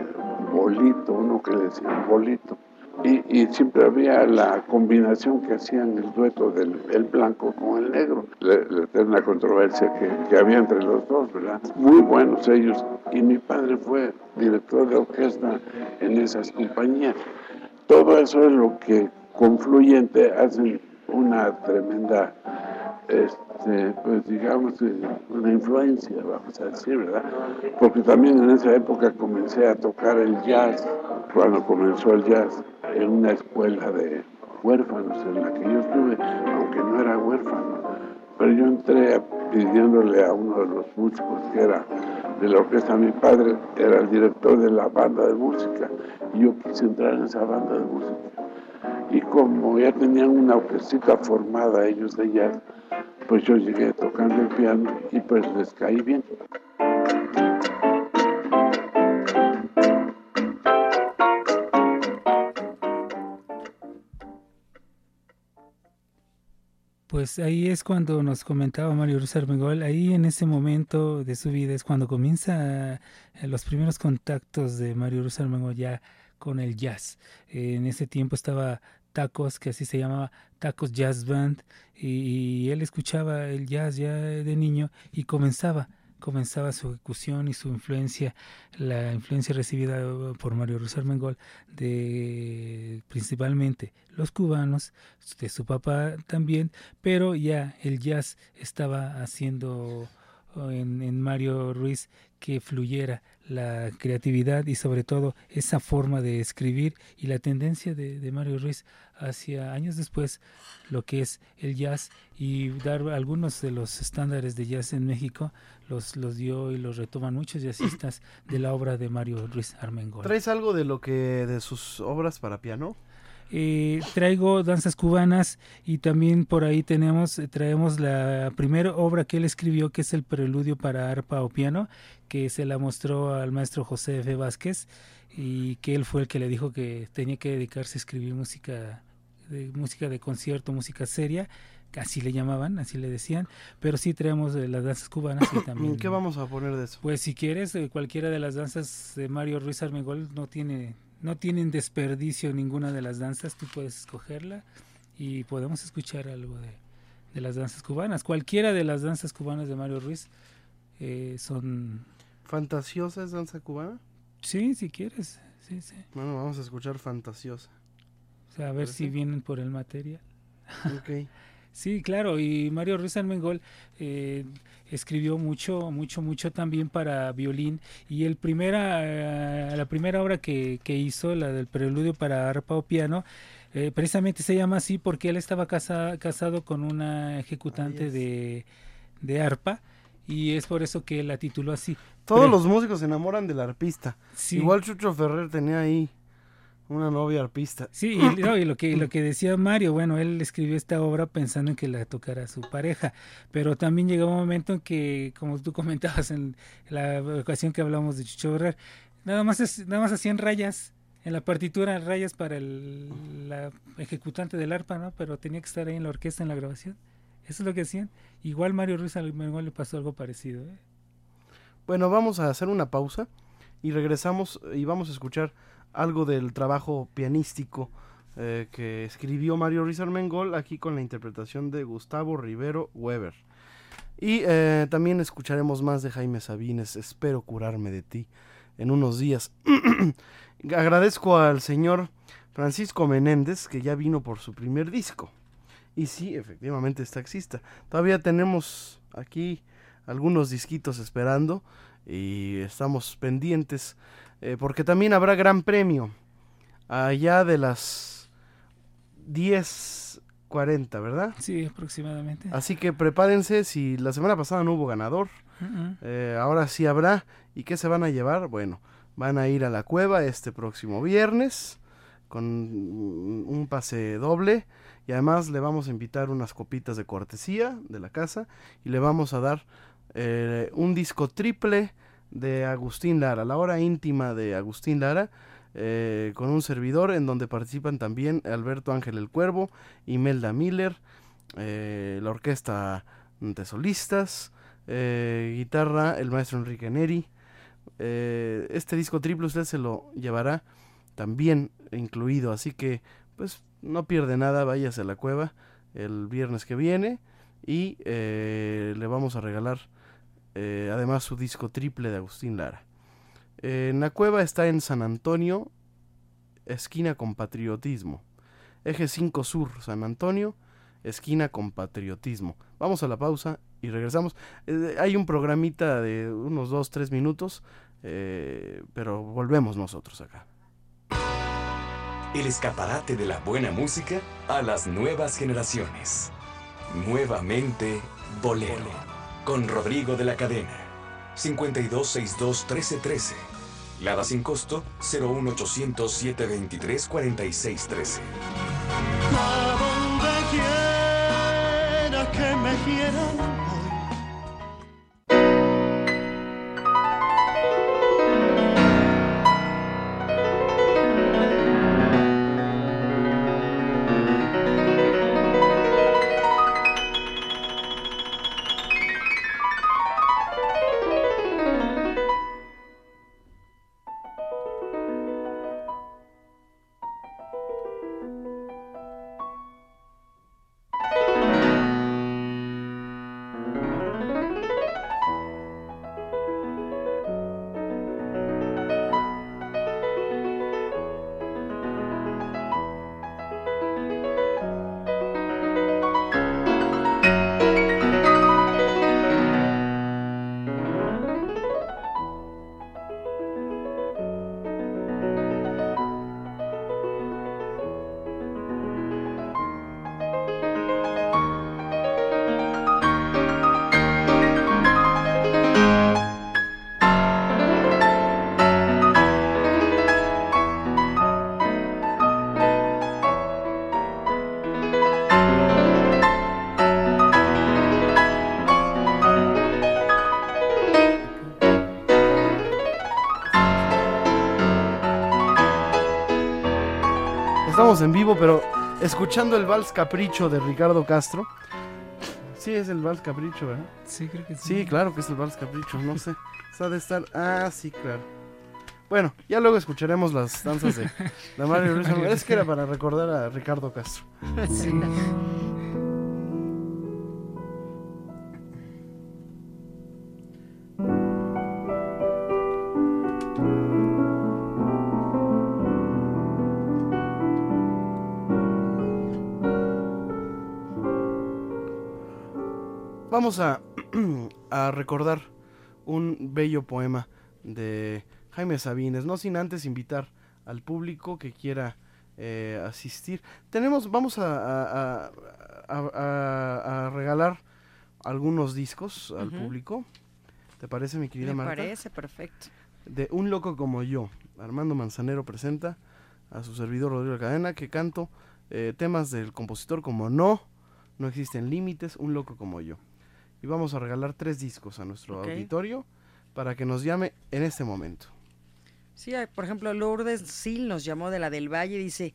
Bolito, uno que le decían Bolito, y, siempre había la combinación que hacían el dueto del blanco con el negro, la, eterna controversia que, que, había entre los dos, ¿verdad? Muy buenos ellos. Y mi padre fue director de orquesta en esas compañías. Todo eso es lo que confluyente hacen una tremenda este, pues digamos, una influencia, vamos a decir, ¿verdad? Porque también en esa época comencé a tocar el jazz, cuando comenzó el jazz, en una escuela de huérfanos en la que yo estuve, aunque no era huérfano. Pero yo entré pidiéndole a uno de los músicos que era de la orquesta, mi padre era el director de la banda de música, y yo quise entrar en esa banda de música. Y como ya tenían una orquesta formada ellos de jazz, pues yo llegué tocando el piano y pues les caí bien. Pues ahí es cuando nos comentaba Mario Ruiz Armengol, ahí en ese momento de su vida es cuando comienza eh, los primeros contactos de Mario Ruiz Armengol ya con el jazz. en ese tiempo estaba Tacos, que así se llamaba Tacos Jazz Band, y, él escuchaba el jazz ya de niño y comenzaba comenzaba su ejecución y su influencia, la influencia recibida por Mario Ruiz Armengol de principalmente los cubanos, de su papá también, pero ya el jazz estaba haciendo en, en Mario Ruiz que fluyera la creatividad y sobre todo esa forma de escribir y la tendencia de, Mario Ruiz hacia años después lo que es el jazz y dar algunos de los estándares de jazz en México los, los dio y los retoman muchos jazzistas de la obra de Mario Ruiz Armengol. ¿Traes algo de lo que de sus obras para piano? Eh, traigo danzas cubanas y también por ahí tenemos traemos la primera obra que él escribió que es el preludio para arpa o piano que se la mostró al maestro José F. Vázquez y que él fue el que le dijo que tenía que dedicarse a escribir música de música de concierto música seria así le llamaban, así le decían, pero sí traemos las danzas cubanas y también. ¿Qué vamos a poner de eso? Pues si quieres, eh, cualquiera de las danzas de Mario Ruiz Armengol no tiene no tienen desperdicio ninguna de las danzas, tú puedes escogerla y podemos escuchar algo de, de las danzas cubanas. Cualquiera de las danzas cubanas de Mario Ruiz eh, son... ¿Fantasiosa es danza cubana? Sí, si quieres. Sí, sí. Bueno, vamos a escuchar Fantasiosa. O sea, a ver si vienen por el material. Ok. Sí, claro, y Mario Ruiz Almengol eh, escribió mucho, mucho, mucho también para violín y el primera, eh, la primera obra que, que, hizo, la del preludio para arpa o piano, eh, precisamente se llama así porque él estaba casado con una ejecutante de, de arpa y es por eso que la tituló así. Todos Pero- los músicos se enamoran del arpista. Sí. Igual Chucho Ferrer tenía ahí una novia arpista. Sí, y, no, y lo que lo que decía Mario, bueno, él escribió esta obra pensando en que la tocara su pareja, pero también llegó un momento en que, como tú comentabas en la ocasión que hablamos de Chucho Ferrer, nada más es, nada más hacían rayas en la partitura, rayas para el la ejecutante del arpa, ¿no? Pero tenía que estar ahí en la orquesta en la grabación. Eso es lo que hacían. Igual Mario Ruiz Almengol le pasó algo parecido, ¿eh? Bueno, vamos a hacer una pausa y regresamos y vamos a escuchar algo del trabajo pianístico eh, que escribió Mario Ruiz Armengol aquí con la interpretación de Gustavo Rivero Weber. Y eh, también escucharemos más de Jaime Sabines, Espero curarme de ti, en unos días. Agradezco al señor Francisco Menéndez que ya vino por su primer disco. Y sí, efectivamente es taxista. Todavía tenemos aquí algunos disquitos esperando y estamos pendientes eh, porque también habrá gran premio allá de las 10.40, ¿verdad? Sí, aproximadamente. Así que prepárense, si la semana pasada no hubo ganador, eh, ahora sí habrá. ¿Y qué se van a llevar? Bueno, van a ir a la cueva este próximo viernes con un pase doble y además le vamos a invitar unas copitas de cortesía de la casa y le vamos a dar eh, un disco triple de Agustín Lara, la hora íntima de Agustín Lara, eh, con un servidor en donde participan también Alberto Ángel el Cuervo, Imelda Miller, eh, la orquesta de solistas, eh, guitarra el maestro Enrique Neri. Este disco triple usted se lo llevará también incluido, así que pues no pierde nada, váyase a la cueva el viernes que viene y le vamos a regalar eh, además su disco triple de Agustín Lara. Eh, en la cueva está en San Antonio, esquina con patriotismo. Eje 5 Sur, San Antonio, esquina con patriotismo. Vamos a la pausa y regresamos. Eh, hay un programita de unos 2-3 minutos, eh, pero volvemos nosotros acá. El escaparate de la buena música a las nuevas generaciones. Nuevamente Bolero. Con Rodrigo de la Cadena. 5262-1313. Lada sin costo 01800 723 4613. A donde quiera que me quieran Estamos en vivo, pero escuchando el Vals Capricho de Ricardo Castro. Sí, es el Vals Capricho, ¿verdad? Sí, creo que sí. Sí, claro que es el Vals Capricho, no sé. Está de estar. Ah, sí, claro. Bueno, ya luego escucharemos las danzas de, de Mario Luis Almagro. Es que era para recordar a Ricardo Castro. Sí. Vamos a, a recordar un bello poema de Jaime Sabines, no sin antes invitar al público que quiera eh, asistir. Tenemos, vamos a, a- a- a- a- a regalar algunos discos al público. ¿Te parece, mi querida Me Marta? parece perfecto. De Un Loco Como Yo. Armando Manzanero presenta a su servidor Rodrigo Cadena que canto eh, temas del compositor como No, No Existen Límites, Un Loco Como Yo. Y vamos a regalar tres discos a nuestro Ok. auditorio para que nos llame en este momento. Sí, por ejemplo, Lourdes Sil nos llamó de la del Valle, dice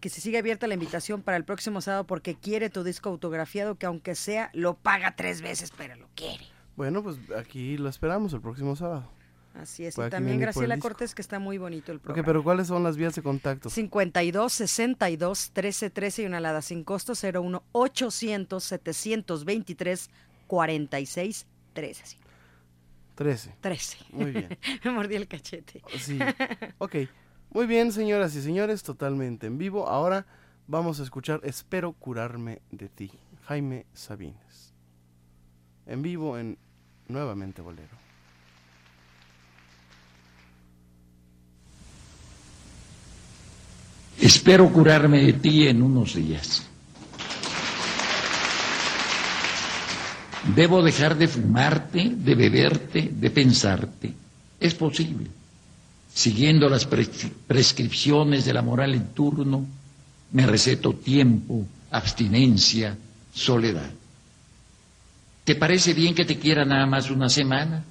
que se sigue abierta la invitación para el próximo sábado porque quiere tu disco autografiado, que aunque sea, lo paga tres veces, pero lo quiere. Bueno, pues aquí lo esperamos el próximo sábado. Así es. Y aquí también Graciela. Cortés, que está muy bonito el Ok, programa. pero ¿cuáles son las vías de contacto? 52 62 13 13 y una alada sin costo 01 800 723 46 13. así. 13. 13. Muy bien. Me mordí el cachete. Sí. Ok. Muy bien, señoras y señores, totalmente en vivo. Ahora vamos a escuchar Espero curarme de ti, Jaime Sabines. En vivo en Nuevamente Bolero. Espero curarme de ti en unos días. Debo dejar de fumarte, de beberte, de pensarte. Es posible. Siguiendo las pres- prescripciones de la moral en turno, me receto tiempo, abstinencia, soledad. ¿Te parece bien que te quiera nada más una semana?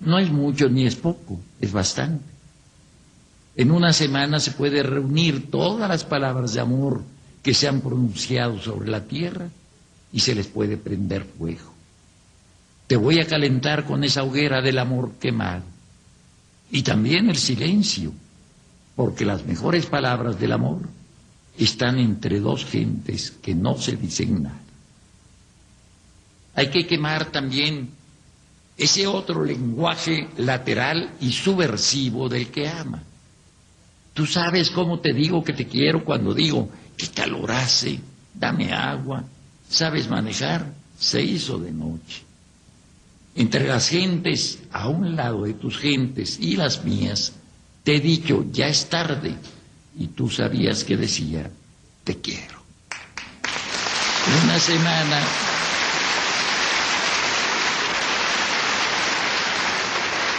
No es mucho ni es poco, es bastante. En una semana se puede reunir todas las palabras de amor que se han pronunciado sobre la tierra y se les puede prender fuego. Te voy a calentar con esa hoguera del amor quemado. Y también el silencio, porque las mejores palabras del amor están entre dos gentes que no se dicen nada. Hay que quemar también ese otro lenguaje lateral y subversivo del que ama. Tú sabes cómo te digo que te quiero cuando digo que calor hace, dame agua, sabes manejar, se hizo de noche. Entre las gentes, a un lado de tus gentes y las mías, te he dicho, ya es tarde, y tú sabías que decía, te quiero. Una semana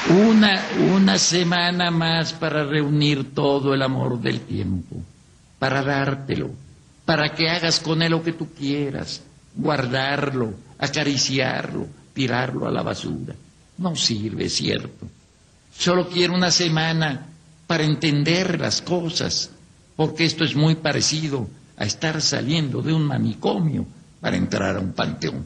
Una, una semana más para reunir todo el amor del tiempo, para dártelo, para que hagas con él lo que tú quieras, guardarlo, acariciarlo, tirarlo a la basura. No sirve, cierto. Solo quiero una semana para entender las cosas, porque esto es muy parecido a estar saliendo de un manicomio para entrar a un panteón.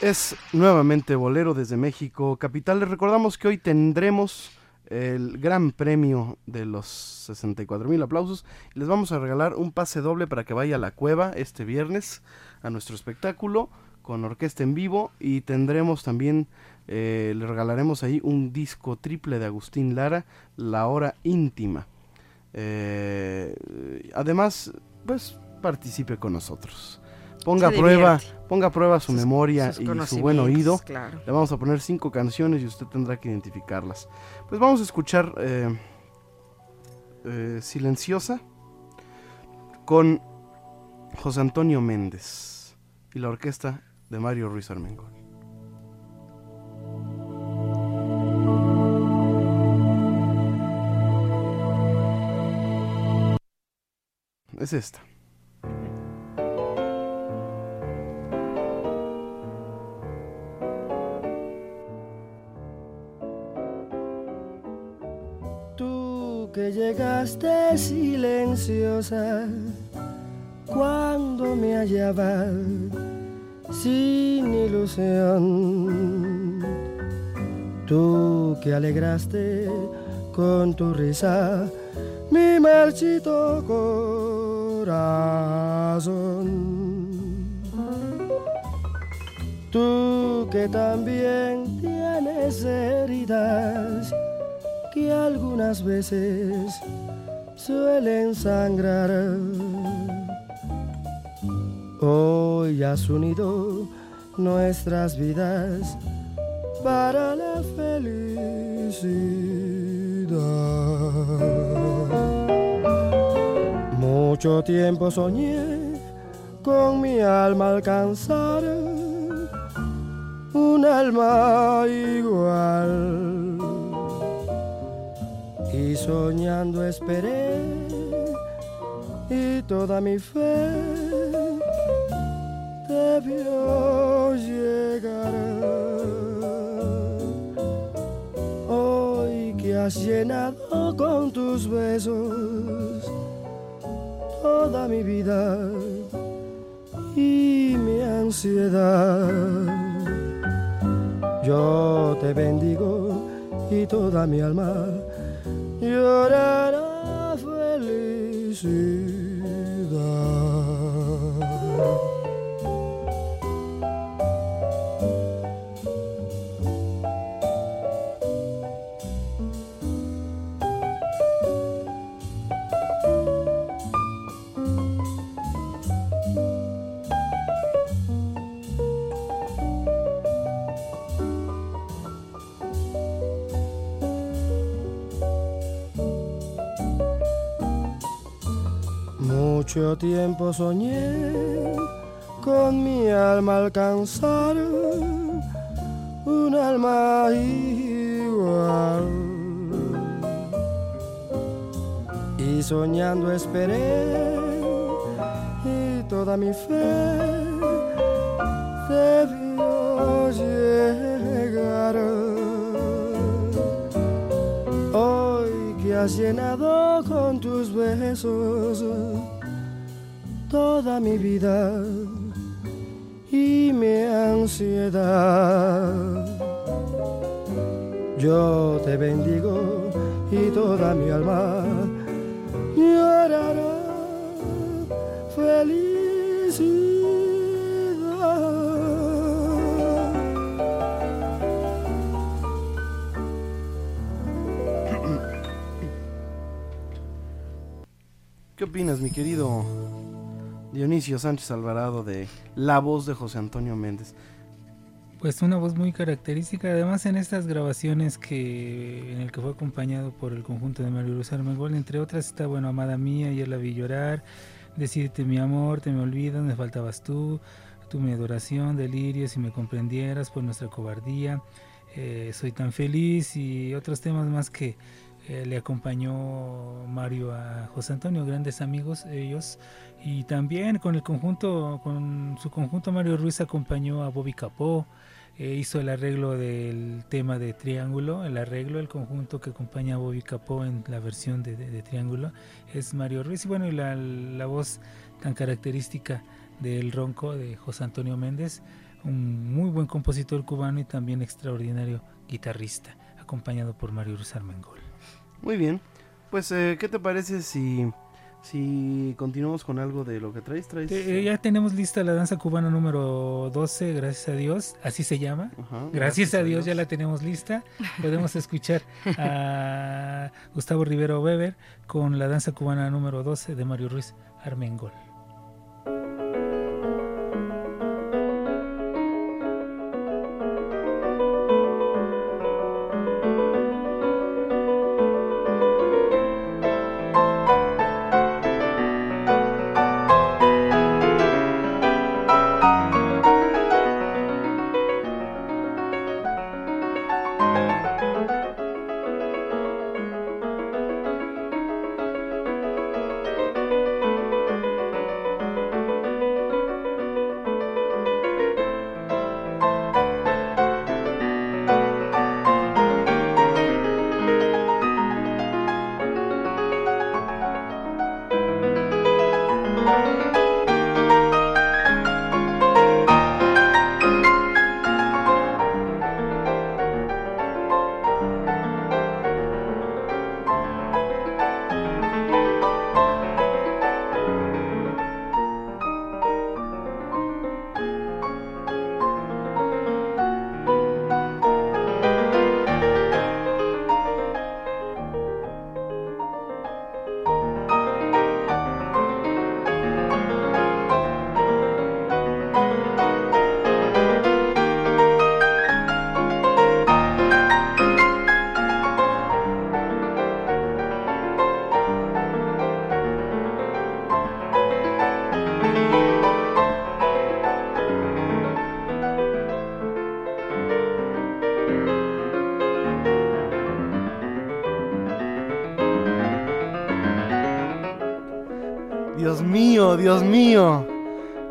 Es nuevamente Bolero desde México, capital. Les recordamos que hoy tendremos el gran premio de los 64 mil aplausos. Les vamos a regalar un pase doble para que vaya a la cueva este viernes a nuestro espectáculo con orquesta en vivo y tendremos también, eh, le regalaremos ahí un disco triple de Agustín Lara, La Hora Íntima. Eh, además, pues participe con nosotros. Ponga a prueba, ponga a prueba su Sus- memoria sus y su buen oído. claro. Le vamos a poner cinco canciones y usted tendrá que identificarlas. Pues vamos a escuchar eh, eh, Silenciosa con José Antonio Méndez y la orquesta de Mario Ruiz Armengol. Es esta. Llegaste silenciosa cuando me hallaba sin ilusión. Tú que alegraste con tu risa mi marchito corazón. Tú que también tienes heridas que algunas veces suelen sangrar. Hoy has unido nuestras vidas para la felicidad. Mucho tiempo soñé con mi alma alcanzar un alma igual. Y soñando esperé y toda mi fe te vio llegar. Hoy que has llenado con tus besos toda mi vida y mi ansiedad. Yo te bendigo y toda mi alma llorará felicidad. Mucho tiempo soñé con mi alma alcanzar un alma igual. Y soñando esperé y toda mi fe vio llegar. Hoy que has llenado con tus besos toda mi vida y mi ansiedad. Yo te bendigo y toda mi alma llorará felicidad. ¿Qué opinas, mi querido Dionisio Sánchez Alvarado de la voz de José Antonio Méndez? Pues una voz muy característica, además en estas grabaciones que en el que fue acompañado por el conjunto de Mario Luis Armengol, entre otras está bueno Amada mía, ya la vi llorar, Decirte mi amor, te me olvidas, me faltabas tú, tu mi adoración, delirio, si me comprendieras por nuestra cobardía, eh, soy tan feliz y otros temas más que eh, le acompañó Mario a José Antonio, grandes amigos ellos, y también con el conjunto, con su conjunto Mario Ruiz acompañó a Bobby Capó, eh, hizo el arreglo del tema de Triángulo, el arreglo, el conjunto que acompaña a Bobby Capó en la versión de, de- de Triángulo es Mario Ruiz, y bueno, y la, la voz tan característica del ronco de José Antonio Méndez, un muy buen compositor cubano y también extraordinario guitarrista, acompañado por Mario Ruiz Armengol. Muy bien, pues eh, ¿qué te parece si, si continuamos con algo de lo que traes? ¿Traes? Eh, ya tenemos lista la danza cubana número 12, gracias a Dios, así se llama. Ajá, gracias, a Dios, ya la tenemos lista. Podemos escuchar a Gustavo Rivero Weber con la danza cubana número 12 de Mario Ruiz Armengol.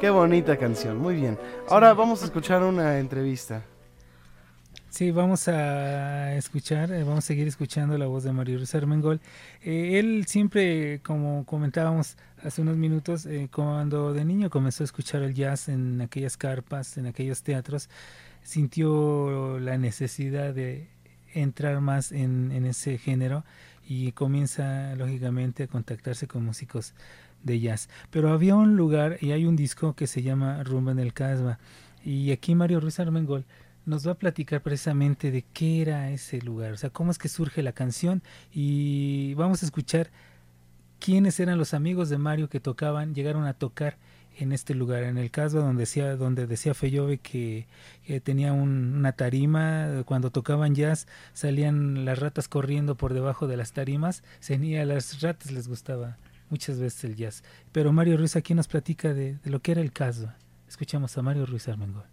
Qué bonita canción, muy bien. Ahora vamos a escuchar una entrevista. Sí, vamos a escuchar, eh, vamos a seguir escuchando la voz de Mario Ruiz Armengol. Eh, él siempre, como comentábamos hace unos minutos, eh, cuando de niño comenzó a escuchar el jazz en aquellas carpas, en aquellos teatros, sintió la necesidad de entrar más en, en ese género y comienza lógicamente a contactarse con músicos de jazz. Pero había un lugar y hay un disco que se llama Rumba en el Casbah. Y aquí Mario Ruiz Armengol nos va a platicar precisamente de qué era ese lugar, o sea, cómo es que surge la canción. Y vamos a escuchar quiénes eran los amigos de Mario que tocaban, llegaron a tocar en este lugar, en el caso donde decía, donde decía Feyove que, que tenía un- una tarima, cuando tocaban jazz salían las ratas corriendo por debajo de las tarimas, se ni a las ratas les gustaba muchas veces el jazz. Pero Mario Ruiz aquí nos platica de, lo que era el caso. Escuchamos a Mario Ruiz Armengol.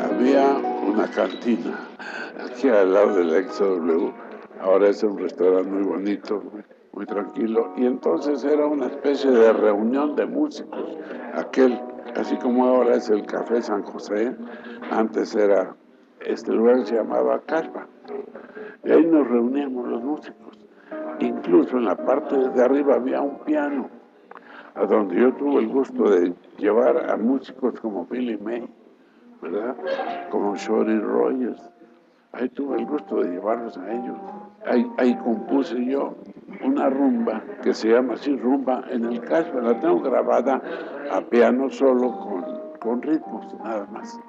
Había una cantina aquí al lado del XW. Ahora es un restaurante muy bonito, muy tranquilo. Y entonces era una especie de reunión de músicos. Aquel, así como ahora es el Café San José, antes era, este lugar se llamaba Calva. Y ahí nos reuníamos los músicos. Incluso en la parte de arriba había un piano, a donde yo tuve el gusto de llevar a músicos como Billy May. ¿verdad? Como Shorty Rogers. Ahí tuve el gusto de llevarlos a ellos. Ahí, compuse yo una rumba que se llama así Rumba en el Caspa. La tengo grabada a piano solo con, con ritmos, nada más.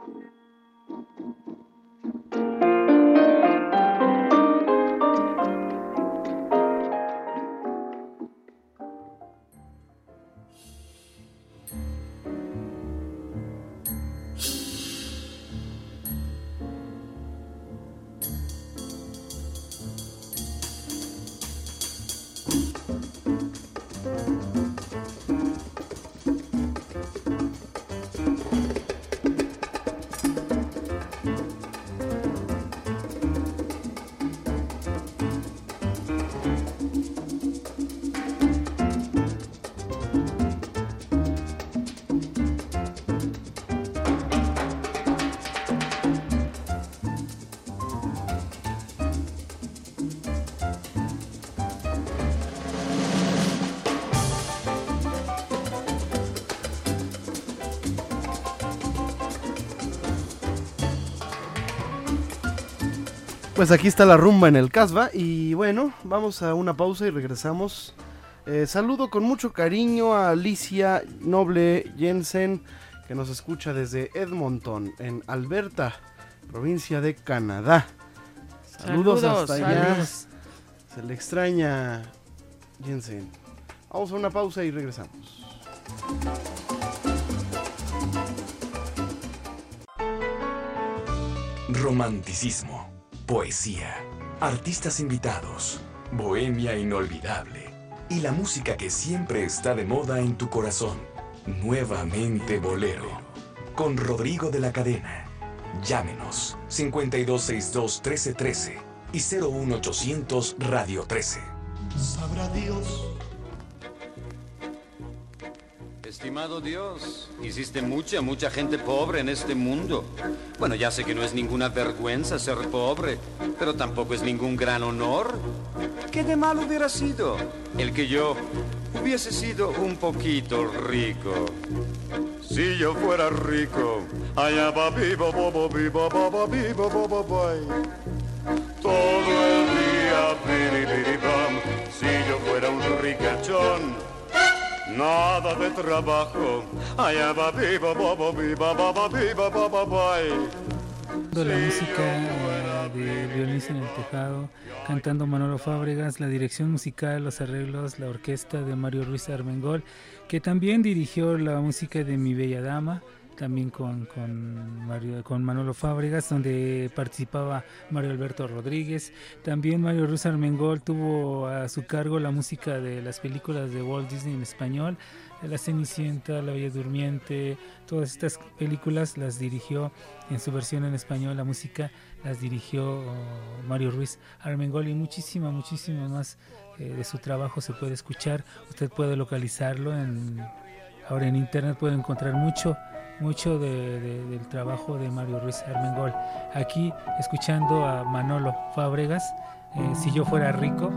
Pues aquí está la rumba en el Casbah y bueno, vamos a una pausa y regresamos. Eh, saludo con mucho cariño a Alicia Noble Jensen que nos escucha desde Edmonton, en Alberta, provincia de Canadá. Saludos, Saludos, hasta allá. Se le extraña Jensen. Vamos a una pausa y regresamos. Romanticismo, poesía, artistas invitados, bohemia inolvidable y la música que siempre está de moda en tu corazón. Nuevamente Bolero, con Rodrigo de la Cadena. Llámenos 5262-1313 y 01800 Radio 13. Sabrá Dios. Estimado Dios, hiciste mucha, mucha gente pobre en este mundo. Bueno, ya sé que no es ninguna vergüenza ser pobre, pero tampoco es ningún gran honor. ¿Qué de mal hubiera sido el que yo hubiese sido un poquito rico? Si yo fuera rico, allá va vivo, bobo, vivo, bobo, vivo, bobo, boy. Todo el día, piri, piri, pam. Si yo fuera un ricachón, Nada de trabajo, allá va viva, bobo, viva, baba, viva, baba, bye. la música eh, de Violines en el Tejado, cantando Manolo Fábregas, la dirección musical, los arreglos, la orquesta de Mario Ruiz Armengol, que también dirigió la música de Mi Bella Dama, también con, con, Mario, con Manolo Fábregas, donde participaba Mario Alberto Rodríguez. También Mario Ruiz Armengol tuvo a su cargo la música de las películas de Walt Disney en español. La Cenicienta, La Bella Durmiente, todas estas películas las dirigió en su versión en español, la música las dirigió oh, Mario Ruiz Armengol y muchísima, muchísima más eh, de su trabajo se puede escuchar. Usted puede localizarlo en ahora en internet puede encontrar mucho mucho de, del trabajo de Mario Ruiz Armengol. Aquí escuchando a Manolo Fábregas, eh, si yo fuera rico,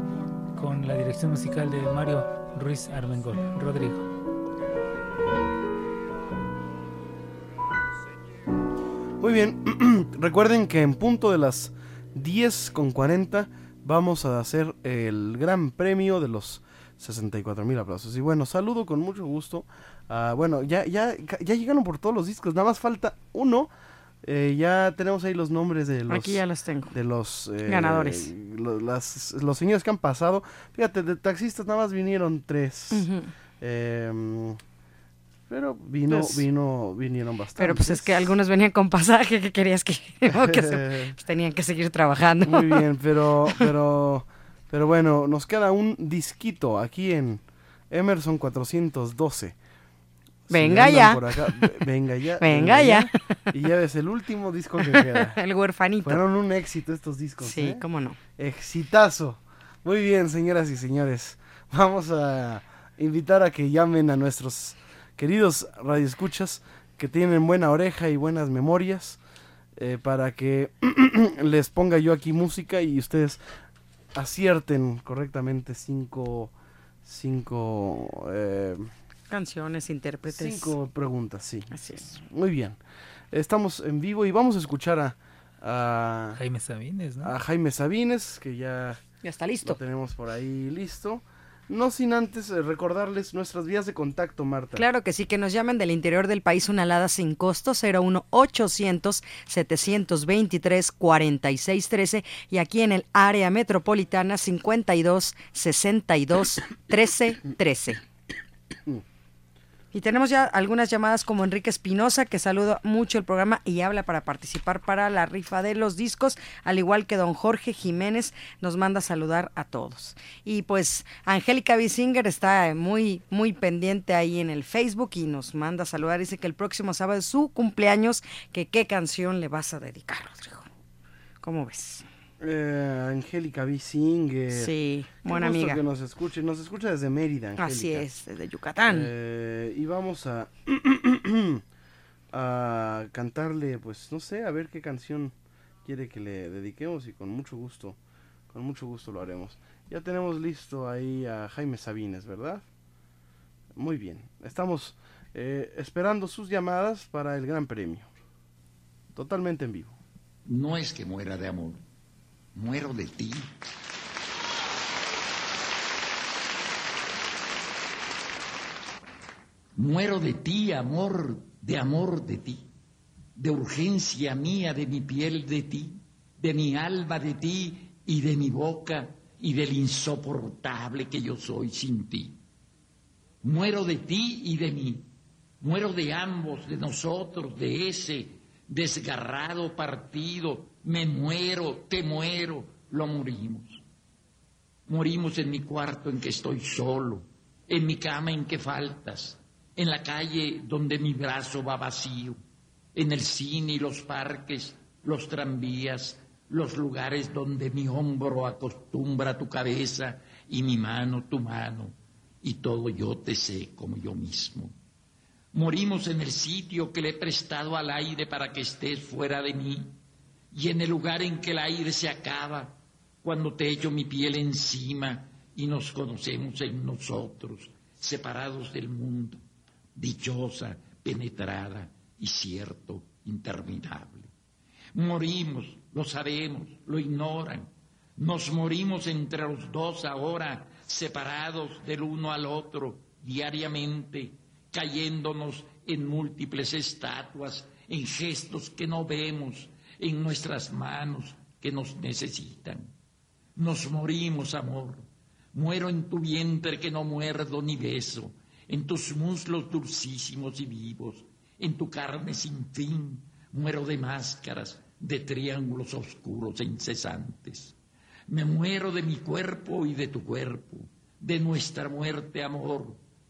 con la dirección musical de Mario Ruiz Armengol. Rodrigo. Muy bien, recuerden que en punto de las 10 con 40 vamos a hacer el gran premio de los 64 mil aplausos. Y bueno, saludo con mucho gusto. Bueno, ya, ya, ya llegaron por todos los discos, nada más falta uno. Eh, ya tenemos ahí los nombres de los. Aquí ya los tengo. De los. Eh, Ganadores. los señores que han pasado. Fíjate, de taxistas nada más vinieron tres. Pero vino, pues, vino, vinieron bastante. Pero pues es que algunos venían con pasaje, que querías que, pues, tenían que seguir trabajando. Muy bien, pero, pero, pero bueno, nos queda un disquito aquí en Emerson 412. Venga ya. venga ya. venga, ya. Y ya ves el último disco que queda. el huerfanito. Fueron un éxito estos discos. Sí, ¿eh? cómo no. Exitazo. Muy bien, señoras y señores. Vamos a invitar a que llamen a nuestros queridos radioescuchas que tienen buena oreja y buenas memorias, eh, para que les ponga yo aquí música y ustedes acierten correctamente cinco, cinco eh, canciones, intérpretes. Cinco preguntas, sí. Así es. Muy bien. Estamos en vivo y vamos a escuchar a, a Jaime Sabines, ¿no? A Jaime Sabines, que ya, ya está listo. Lo tenemos por ahí listo. No sin antes eh, recordarles nuestras vías de contacto, Marta. Claro que sí, que nos llamen del interior del país una alada sin costo 01800 723 4613 y aquí en el área metropolitana 52 62 13 13. Y tenemos ya algunas llamadas como Enrique Espinosa, que saluda mucho el programa y habla para participar para la rifa de los discos, al igual que don Jorge Jiménez nos manda saludar a todos. Y pues Angélica Bisinger está muy, muy pendiente ahí en el Facebook y nos manda saludar. Dice que el próximo sábado es su cumpleaños, que qué canción le vas a dedicar, Rodrigo. ¿Cómo ves? Eh, Angélica B. Singer. Sí, buena amiga. que nos escuche. Nos escucha desde Mérida, Angélica. Así es, desde Yucatán. Eh, y vamos a, a cantarle, pues, no sé, a ver qué canción quiere que le dediquemos y con mucho gusto, con mucho gusto lo haremos. Ya tenemos listo ahí a Jaime Sabines, ¿verdad? Muy bien. Estamos eh, esperando sus llamadas para el Gran Premio. Totalmente en vivo. No es que muera de amor muero de ti. Muero de ti, amor, de amor de ti, de urgencia mía, de mi piel de ti, de mi alma de ti y de mi boca y del insoportable que yo soy sin ti. Muero de ti y de mí, muero de ambos, de nosotros, de ese desgarrado partido me muero, te muero, lo morimos. Morimos en mi cuarto en que estoy solo, en mi cama en que faltas, en la calle donde mi brazo va vacío, en el cine y los parques, los tranvías, los lugares donde mi hombro acostumbra tu cabeza y mi mano tu mano, y todo yo te sé como yo mismo. Morimos en el sitio que le he prestado al aire para que estés fuera de mí y en el lugar en que el aire se acaba, cuando te echo mi piel encima y nos conocemos en nosotros, separados del mundo, dichosa, penetrada y cierto, interminable. Morimos, lo sabemos, lo ignoran. Nos morimos entre los dos ahora, separados del uno al otro, diariamente, cayéndonos en múltiples estatuas, en gestos que no vemos, en nuestras manos que nos necesitan. Nos morimos, amor. Muero en tu vientre que no muerdo ni beso, en tus muslos dulcísimos y vivos, en tu carne sin fin, muero de máscaras, de triángulos oscuros e incesantes. Me muero de mi cuerpo y de tu cuerpo, de nuestra muerte, amor.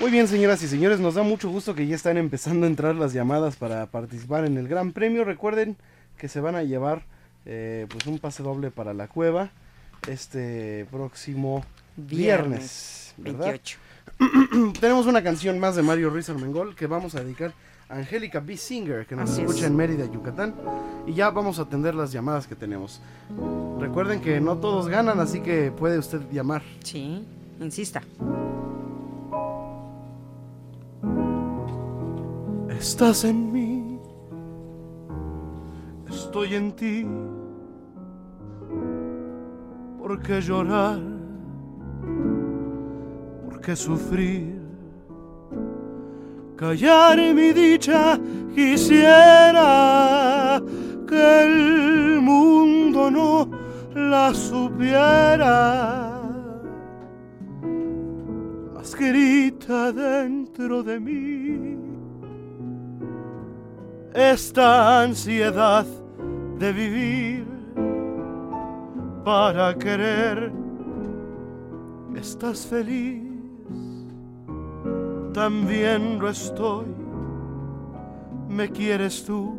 Muy bien, señoras y señores, nos da mucho gusto que ya están empezando a entrar las llamadas para participar en el Gran Premio. Recuerden que se van a llevar eh, pues un pase doble para la cueva este próximo viernes, ¿verdad? 28. Tenemos una canción más de Mario Ruiz Armengol que vamos a dedicar a Angélica B. Singer, que nos Así escucha es. en Mérida, Yucatán. Y ya vamos a atender las llamadas que tenemos. Recuerden que no todos ganan, así que puede usted llamar. Sí, insista. Estás en mí, estoy en ti. ¿Por qué llorar? ¿Por qué sufrir? Callar mi dicha quisiera que el mundo no la supiera. Mas dentro de mí esta ansiedad de vivir para querer. ¿Estás feliz? También lo estoy. ¿Me quieres tú?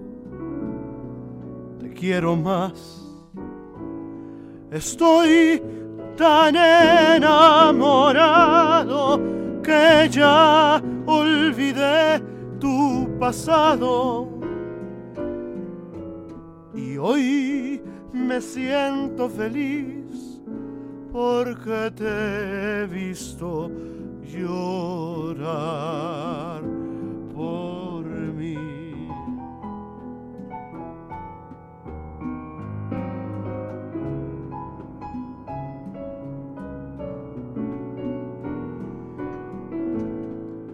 Te quiero más. Estoy tan enamorado que ya olvidé tu pasado. Hoy me siento feliz porque te he visto llorar por mí.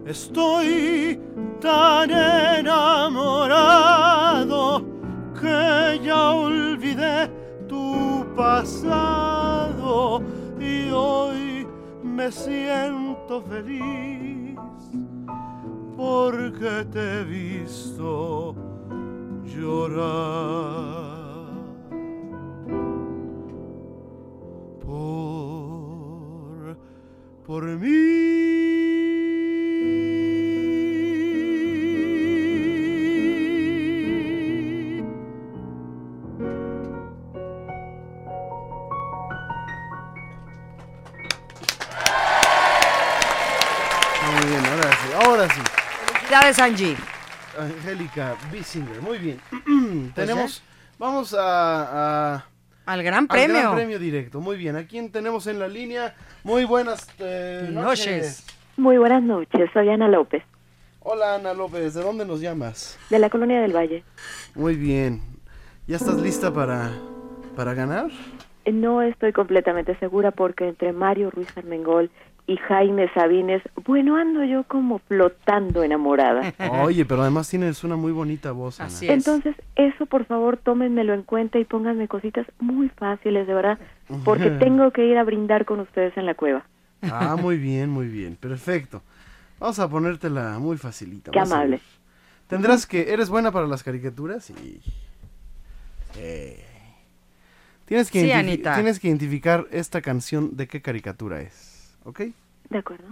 Estoy tan enamorado pasado y hoy me siento feliz porque te he visto llorar por, por mí. Felicidades, Angie. Angélica Bissinger, muy bien. Pues tenemos, vamos a, a- Al Gran al Premio. Gran Premio directo, muy bien. ¿A quién tenemos en la línea? Muy buenas eh, noches. Noches. Muy buenas noches, soy Ana López, Hola Ana López, ¿de dónde nos llamas? de la Colonia del Valle. Muy bien. ¿Ya estás lista para, para ganar? Eh, No estoy completamente segura porque entre Mario Ruiz Armengol y Jaime Sabines, bueno, ando yo como flotando enamorada. Oye, pero además tienes una muy bonita voz, Ana. Entonces, eso por favor tómenmelo en cuenta y pónganme cositas muy fáciles, de verdad, porque tengo que ir a brindar con ustedes en la cueva. Ah, muy bien, muy bien, perfecto. Vamos a ponértela muy facilita. Qué amable. Tendrás que... ¿Eres buena para las caricaturas? Sí. Sí. Tienes que, Sí, Anita. tienes que identificar esta canción de qué caricatura es, ¿ok? De acuerdo.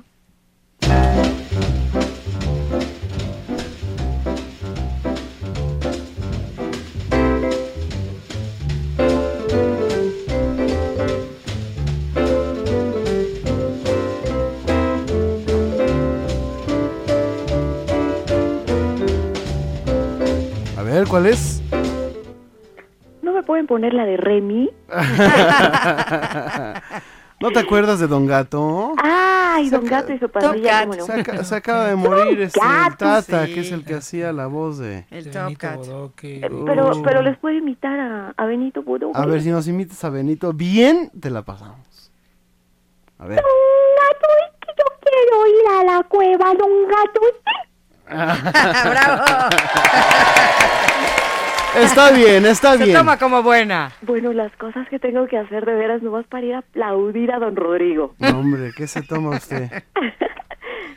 A ver, ¿cuál es? No me pueden poner la de Remy? ¿No te acuerdas de Don Gato? Ay, Don Gato y su pandilla. Se, aca- se acaba de morir este, el Gato, Tata, sí. que es el que hacía la voz de... El Top Cat. Pero, Oh. pero les puedo imitar a, a Benito Bodo. A ver, si nos imitas a Benito, bien te la pasamos. A ver. Gato, es que yo quiero ir a la cueva, Don Gato. ¡Bravo! Está bien, está Se bien. toma como buena. Bueno, las cosas que tengo que hacer de veras nomás para ir a aplaudir a Don Rodrigo. No, hombre, ¿qué se toma usted?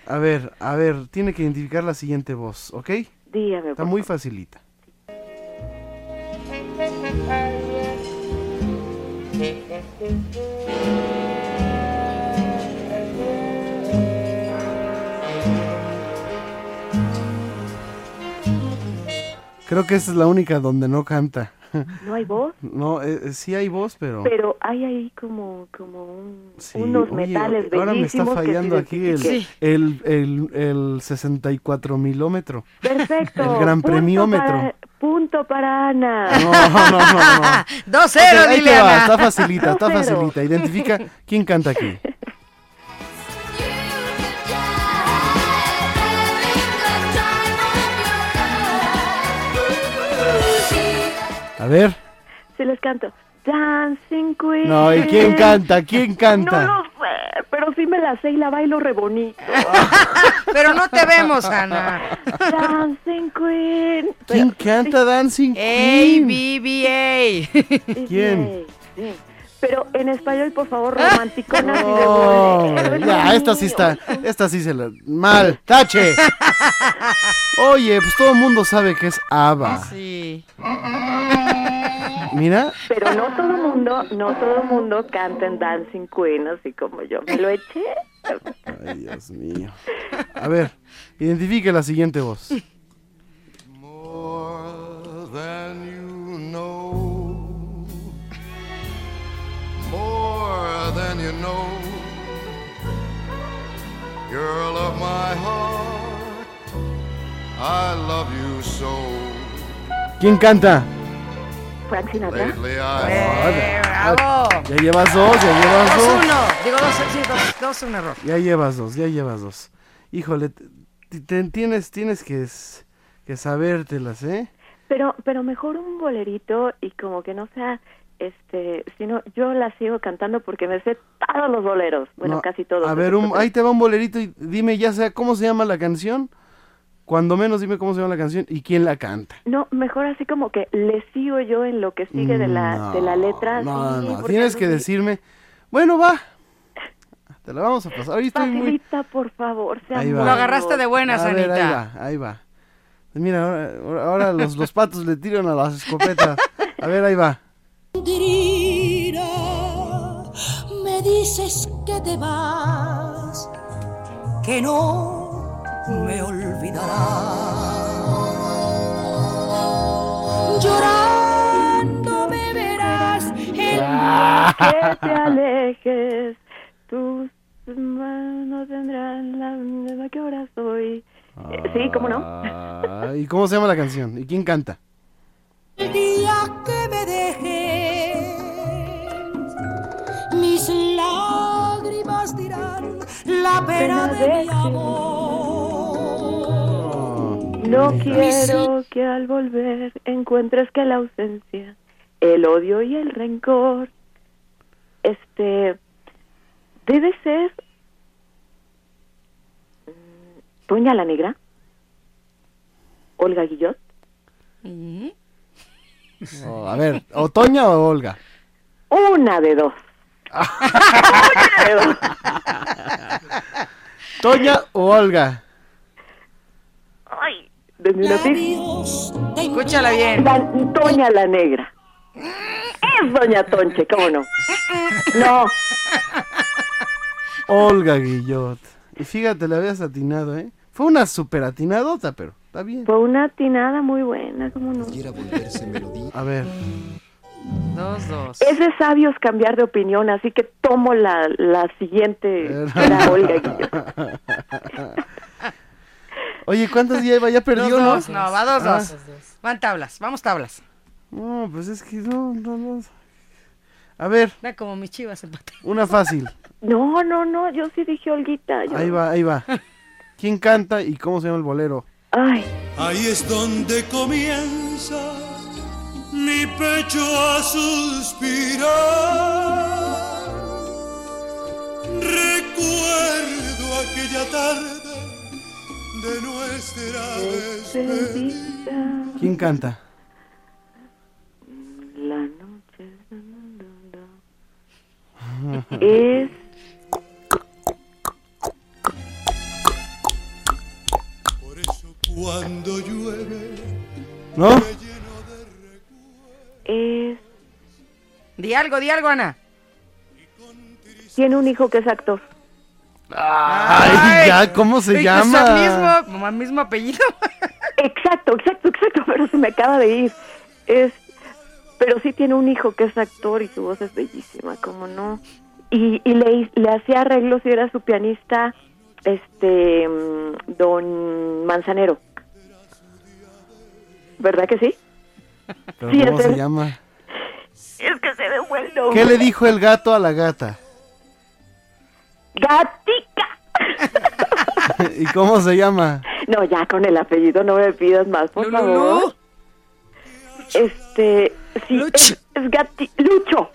A ver, a ver, tiene que identificar la siguiente voz, ¿ok? Dígame, Está por muy facilita. Creo que esa es la única donde no canta. ¿No hay voz? No, eh, eh, sí hay voz, pero... Pero hay ahí como, como un- Sí, unos oye, metales ahora me está bellísimos que fallando se aquí el, identifiquen. el, el, el 64 milómetro. Perfecto. El gran Punto premiómetro. para- punto para Ana. No, no, no, no. 2-0, Ok, ahí dile te va, Ana. está facilita, está 2-0. facilita. Identifica quién canta aquí. A ver. Si les canto. Dancing Queen. No, ¿y quién canta? ¿Quién canta? No lo sé, pero sí me la sé y la bailo re bonito. Pero no te vemos, Ana. Dancing Queen. ¿Quién canta Dancing ¡Ey, Queen? BBA! ¿Quién? Sí. Pero en español, por favor, romanticonas y de Oh, bolero. Es ya, esta sí está, esta sí se la... Mal, tache. Oye, pues todo el mundo sabe que es ABBA. Sí. Mira, Pero no todo el mundo, no todo el mundo canta en Dancing Queen, así como yo. Me lo eché. Ay, Dios mío. A ver, identifique la siguiente voz. than Girl of my heart, I love you so. ¿Quién canta? Frank Sinatra. Lately ¡Eh, bravo! Ya llevas dos, ya llevas dos. 2-1. Digo 2 sí, dos, dos, un error. Ya llevas dos, ya llevas dos. Híjole, tienes, tienes que, que sabértelas, ¿eh? Pero, pero mejor un bolerito y como que no sea, este, sino yo la sigo cantando porque me sé todos los boleros. Bueno, No, casi todos. A ver, un- ahí te va un bolerito y dime ya sea cómo se llama la canción. Cuando menos dime cómo se llama la canción y quién la canta. No, mejor así como que le sigo yo en lo que sigue de la, No, de la letra. No, sí, no, tienes que decirme, bueno, va. Te la vamos a pasar. Ahí estoy muy... Facilita, por favor. sea Ahí va. Lo agarraste de buenas, A ver, ahí va, ahí va. Mira, ahora, ahora- ahora los, los patos le tiran a las escopetas. A ver, ahí va. Me dices que te vas, que no me olvidarás. Llorando me verás en que te alejes, tus manos tendrán la misma que ahora soy. Sí, ¿cómo no? Ah, ¿Y cómo se llama la canción? ¿Y quién canta? el día que me dejes. La pena de mi amor. No quiero que al volver encuentres que la ausencia, el odio y el rencor, este, debe ser mm, Toña la Negra, Olga Guillot, Oh, a ver, ¿Otoña o Olga? una de dos. ¿Toña o Olga? Ay, una pista. Escúchala bien. La- Toña la Negra. Es Doña Tonche, ¿cómo no? No, Olga Guillot. Y fíjate, le habías atinado, ¿eh? Fue una super atinadota, pero está bien. fue una atinada muy buena, ¿cómo no? A ver. Dos, dos. Es de sabios cambiar de opinión, así que tomo la, la siguiente. Era Olga. Oye, ¿cuántas lleva? Ya perdió, Dos, ¿no? dos. No, va dos, Ah. dos. Van tablas, vamos tablas. No, pues es que no, no, no. A ver, Da como mis chivas empate. una fácil. No, no, no, yo sí dije Olguita. yo- Ahí va, ahí va. ¿Quién canta y cómo se llama el bolero? Ay, Ahí es donde comienza mi pecho a suspirar. Recuerdo aquella tarde de nuestra despedida. ¿Quién canta? la noche. Es. Cuando llueve, ¿No? Es. Di algo, di algo, Ana. Tiene un hijo que es actor. Ay, ya, ¿cómo se llama? son mismo, mamá, mismo apellido. Exacto, exacto, exacto, pero se me acaba de ir. Es. Pero sí tiene un hijo que es actor y su voz es bellísima, ¿cómo no? Y, y le, le hacía arreglos y era su pianista, este. mm, Don Manzanero. ¿Verdad que sí? ¿Pero Sí, ¿Cómo se llama? Es que se el nombre. ¿Qué le dijo el gato a la gata? ¡Gatica! ¿Y cómo se llama? No, ya con el apellido no me pidas más, por favor. Este, sí, es, es Gati, Lucho.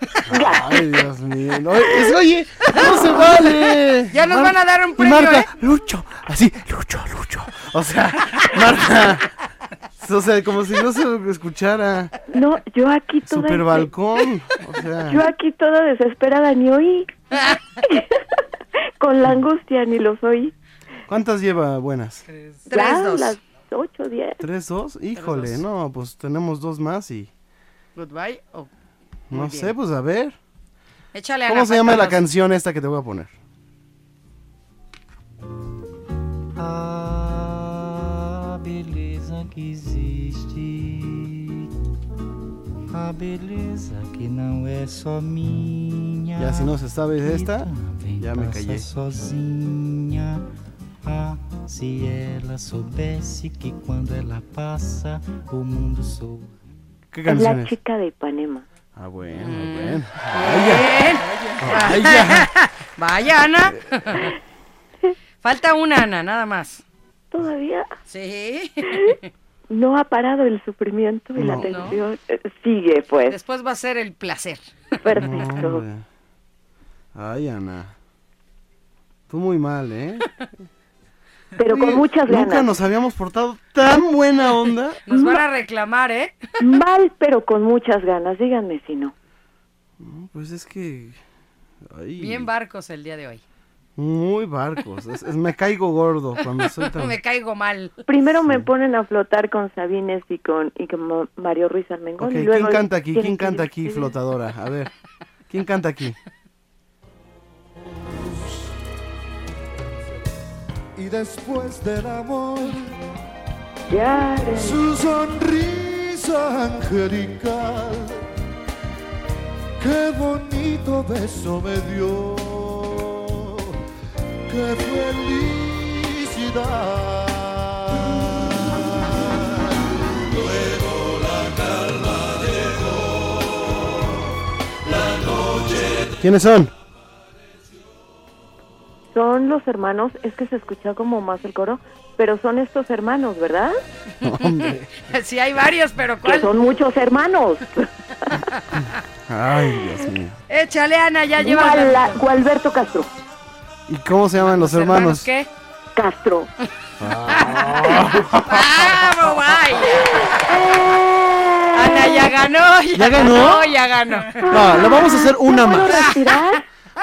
Ay, Dios mío. No, es- oye, no se vale. Ya nos van a dar un Y premio, marca, ¿eh? Lucho, así, Lucho, Lucho. O sea, Marta. O sea, como si no se escuchara. No, yo aquí toda Super balcón. O sea. Yo aquí toda desesperada ni oí. Con la angustia ni los oí. ¿Cuántas lleva buenas? Ya, dos. las ocho, diez. ¿Tres, dos? Híjole, dos. no, pues tenemos dos más y. Goodbye. Oh, No sé, pues a ver. Échale, ¿Cómo Ana, se llama la canción esta que te voy a poner? A a beleza que não é só minha. Ya si no se sabe esta, ya me callé. sozinha. Ah, se ela soubesse que quando ela passa, o mundo sou. ¿Qué Es canción la chica de Ipanema. Ah, bueno, bueno. Bien. Vaya. Vaya, Ana. Falta una, Ana, nada más. Todavía Sí. no ha parado el sufrimiento y la No. tensión. Eh, Sigue, pues. Después va a ser el placer. Perfecto. Ay, Ana. Tú muy mal, ¿eh? Pero con muchas Nunca ganas. nos habíamos portado tan buena onda. Nos van a reclamar, ¿eh? Mal, pero con muchas ganas. Díganme si no. No, Pues es que. ay, Bien barcos el día de hoy. Muy barcos. Es- es- me caigo gordo cuando soy tan. Me caigo mal. Primero me ponen a flotar con Sabines y con, y con Ma- Mario Ruiz Armengol. Ok, y luego ¿quién canta aquí? ¿Quién canta aquí, flotadora? A ver. ¿Quién canta aquí? Y después del amor, Ya, su sonrisa angelical. Qué bonito beso me dio. Qué felicidad. Luego la calma llegó. La noche. ¿Quiénes son? Son los hermanos, es que se escucha como más el coro, pero son estos hermanos, ¿verdad? Hombre. Sí, hay varios, pero Que ¿cuál? son muchos hermanos. Ay, Dios mío. Échale, Ana, ya lleva. Gualberto Castro. ¿Y cómo se llaman los hermanos? ¿Qué? Castro. ¡Vamos, vaya! Ana ya ganó, ya, ¿Ya ganó? ya ganó. No, le vamos a hacer una ¿Puedo más.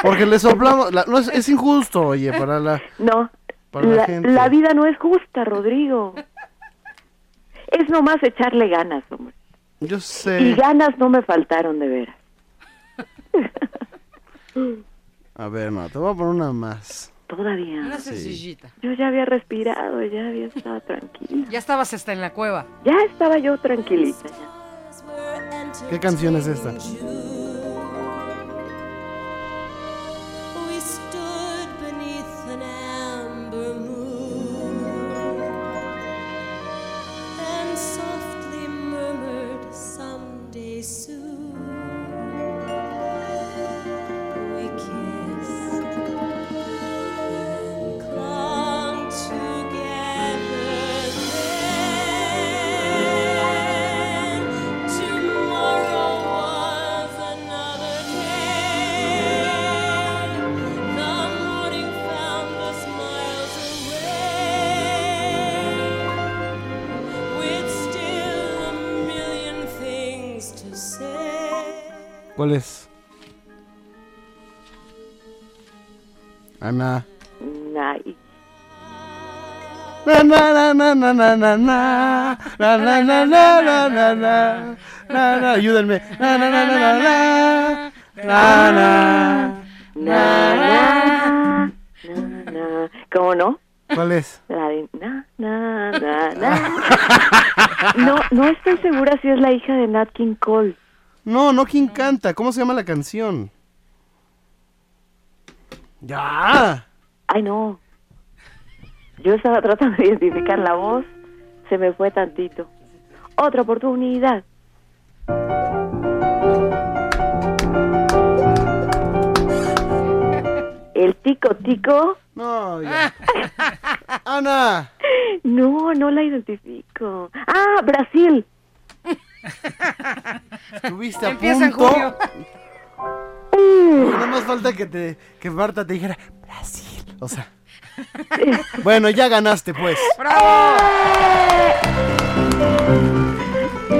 Porque le soplamos. la- no, es, es injusto, oye, para la. No, Para la la, gente. la vida no es justa, Rodrigo. Es nomás echarle ganas, hombre. Yo Y sé. ganas no me faltaron de veras. A ver, no, te voy a poner una más. Todavía. Una Sí. sencillita. Yo ya había respirado, ya había estado tranquila. Ya estabas hasta en la cueva. Ya estaba yo tranquilita. ya. ¿Qué canción es esta? Ana. Ay, Na na na na na na na na na na na na na na na na na ayúdenme na na na na na na na na na. ¿Cómo no? ¿Cuál es? La de na, na, na, na. No, no estoy segura si es la hija de Nat King Cole. No, no quién canta. ¿Cómo se llama la canción? Ya. Ay, no. Yo estaba tratando de identificar la voz. Se me fue tantito. Otra oportunidad. El tico tico. No, ya. Ana. No, no la identifico. Ah, Brasil. Estuviste a Empieza en punto. julio. Y Nada más falta que te que Marta te dijera Brasil. O sea. Bueno, ya ganaste pues.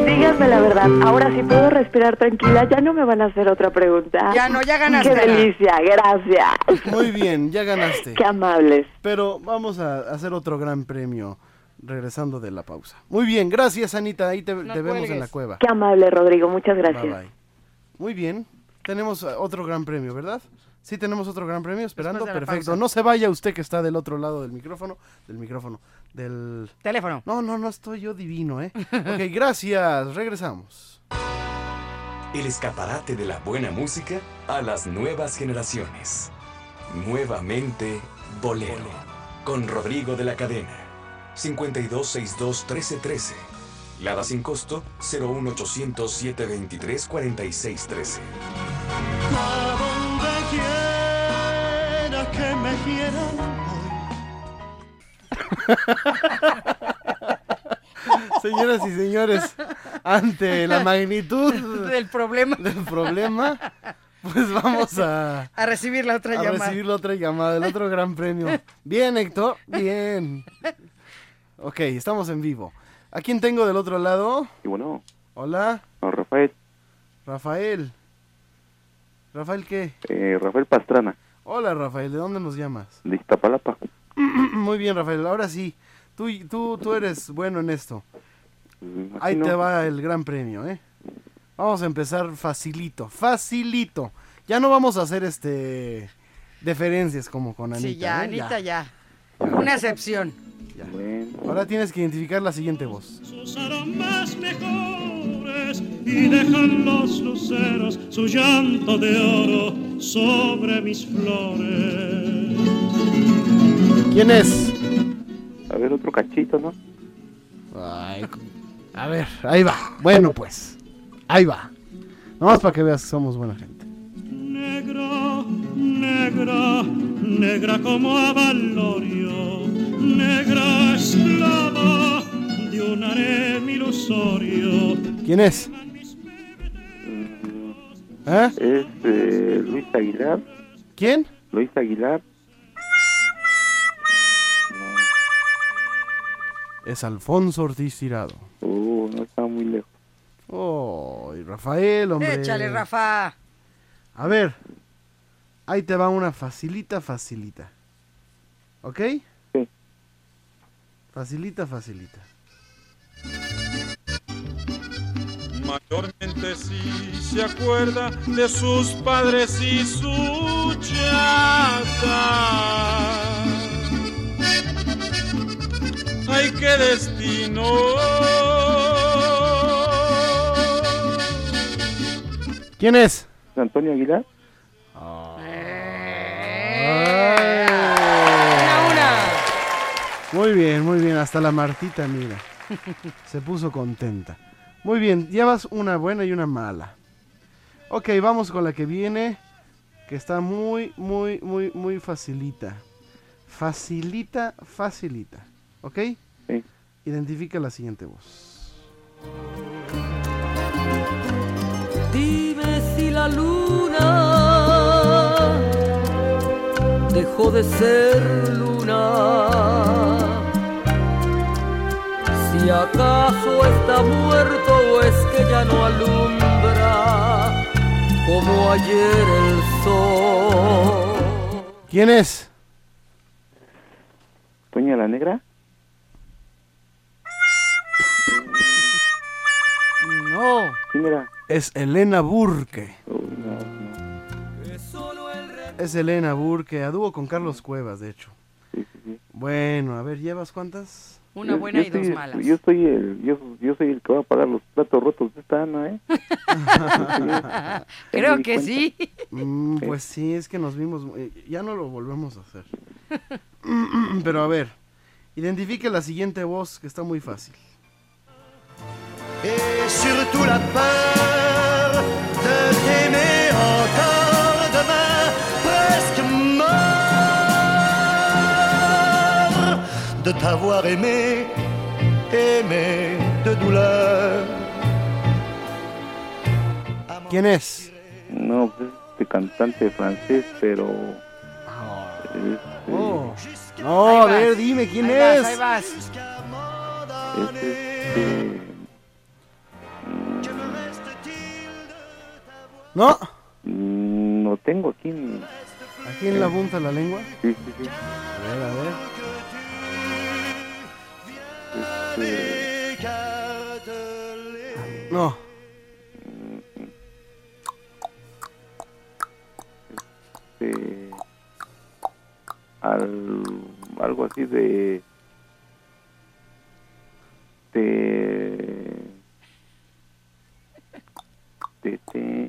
Díganme la verdad, ahora sí puedo respirar tranquila, ya no me van a hacer otra pregunta. Ya no, ya ganaste. Qué delicia, gracias. Muy bien, ya ganaste. Qué amables. Pero vamos a hacer otro gran premio regresando de la pausa. Muy bien, gracias Anita, ahí te, te vemos en la cueva. Qué amable, Rodrigo, muchas gracias. Bye, bye. Muy bien, tenemos eh, otro gran premio, ¿verdad? Sí, tenemos otro gran premio esperando. de Perfecto. pausa. No se vaya usted que está del otro lado del micrófono. Del micrófono. Del Teléfono. No, no, no estoy yo divino, ¿eh? Ok, gracias. Regresamos. El escaparate de la buena música a las nuevas generaciones. Nuevamente Bolero. Con Rodrigo de la Cadena. 5262-1313. Lada sin costo 01800 723 4613. A donde quiera que me quieran Señoras y señores, ante la magnitud Del problema. del problema, pues vamos a, A recibir la otra a llamada. recibir la otra llamada, el otro gran premio. Bien, Héctor, bien. Ok, estamos en vivo. ¿A quién tengo del otro lado? Y bueno, Hola, no, Rafael, Rafael. ¿Rafael qué? eh, Rafael Pastrana, Hola, Rafael, ¿de dónde nos llamas? de Iztapalapa. Muy bien, Rafael, ahora sí. Tú, tú, tú eres bueno en esto. Mm, Ahí te va el gran premio, ¿eh? Vamos a empezar facilito, facilito. Ya no vamos a hacer este deferencias como con Anita. Sí, ya, ¿eh? Anita, ya. Una excepción. Ahora tienes que identificar la siguiente voz. sus aromas mejores y dejan los luceros su llanto de oro sobre mis flores. ¿Quién es? A ver, otro cachito, ¿no? Ay, a ver, ahí va. Bueno, pues, ahí va. Nomás para que veas que somos buena gente. Negra, negra, negra como Avalorio, negra esclava de un harem ilusorio. ¿Quién es? ¿Eh? Es eh, Luis Aguilar. ¿Quién? Luis Aguilar. Es Alfonso Ortiz Tirado. Uh, no está muy lejos. Oh, y Rafael, hombre. Échale, Rafa. A ver, ahí te va una facilita, facilita. ¿Ok? Sí. Facilita, facilita. Mayormente si se acuerda de sus padres y su chata. Ay, qué destino. ¿Quién es? Antonio Aguilar. Muy bien, muy bien. Hasta la Martita, mira. Se puso contenta. Muy bien, llevas una buena y una mala. Ok, vamos con la que viene. Que está muy, muy, muy, muy facilita. Facilita, facilita. ¿Ok? Sí. Identifica la siguiente voz. Dime si la luna dejó de ser luna. Si acaso está muerto o es que ya no alumbra como ayer el sol. ¿Quién es? Toña la Negra. No. ¿Quién era? Es Elena Burke. Uy, no, no. Es Elena Burke, a dúo con Carlos Cuevas, de hecho. Sí, sí, sí. Bueno, a ver, ¿llevas cuántas? Una Yo- buena yo y dos malas. Yo soy el, yo, yo soy el que va a pagar los platos rotos de esta Ana, ¿eh? Creo que cuenta. sí. Mm, pues sí, es que nos vimos, eh, ya no lo volvemos a hacer. Pero a ver, identifique la siguiente voz que está muy fácil. Et surtout la peur de t'aimer encore de t'avoir aimé, aimé de douleur. ¿Quién es? No, pues es este cantante francés, pero... este, Oh. No, a ver, dime quién Ahí es. vas, ahí vas. es este... No, mm, No tengo aquí... aquí en la punta de la lengua. Sí, sí, sí. A ver, a ver. No, este, al, algo así de de de, de-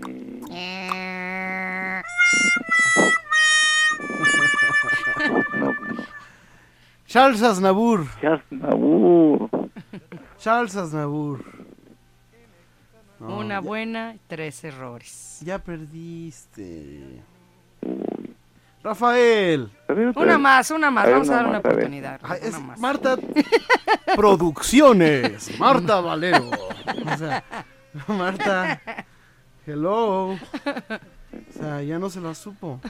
no, no. Charles Aznavour. Charles Aznavour. Charles Aznavour. No, Una ya- buena y tres errores. Ya perdiste. Rafael. Una más, una más. A ver, Vamos a una dar una más, a ver. oportunidad. Una más. Marta Producciones. Marta Valero. O sea, Marta. Hello. O sea, ya no se la supo.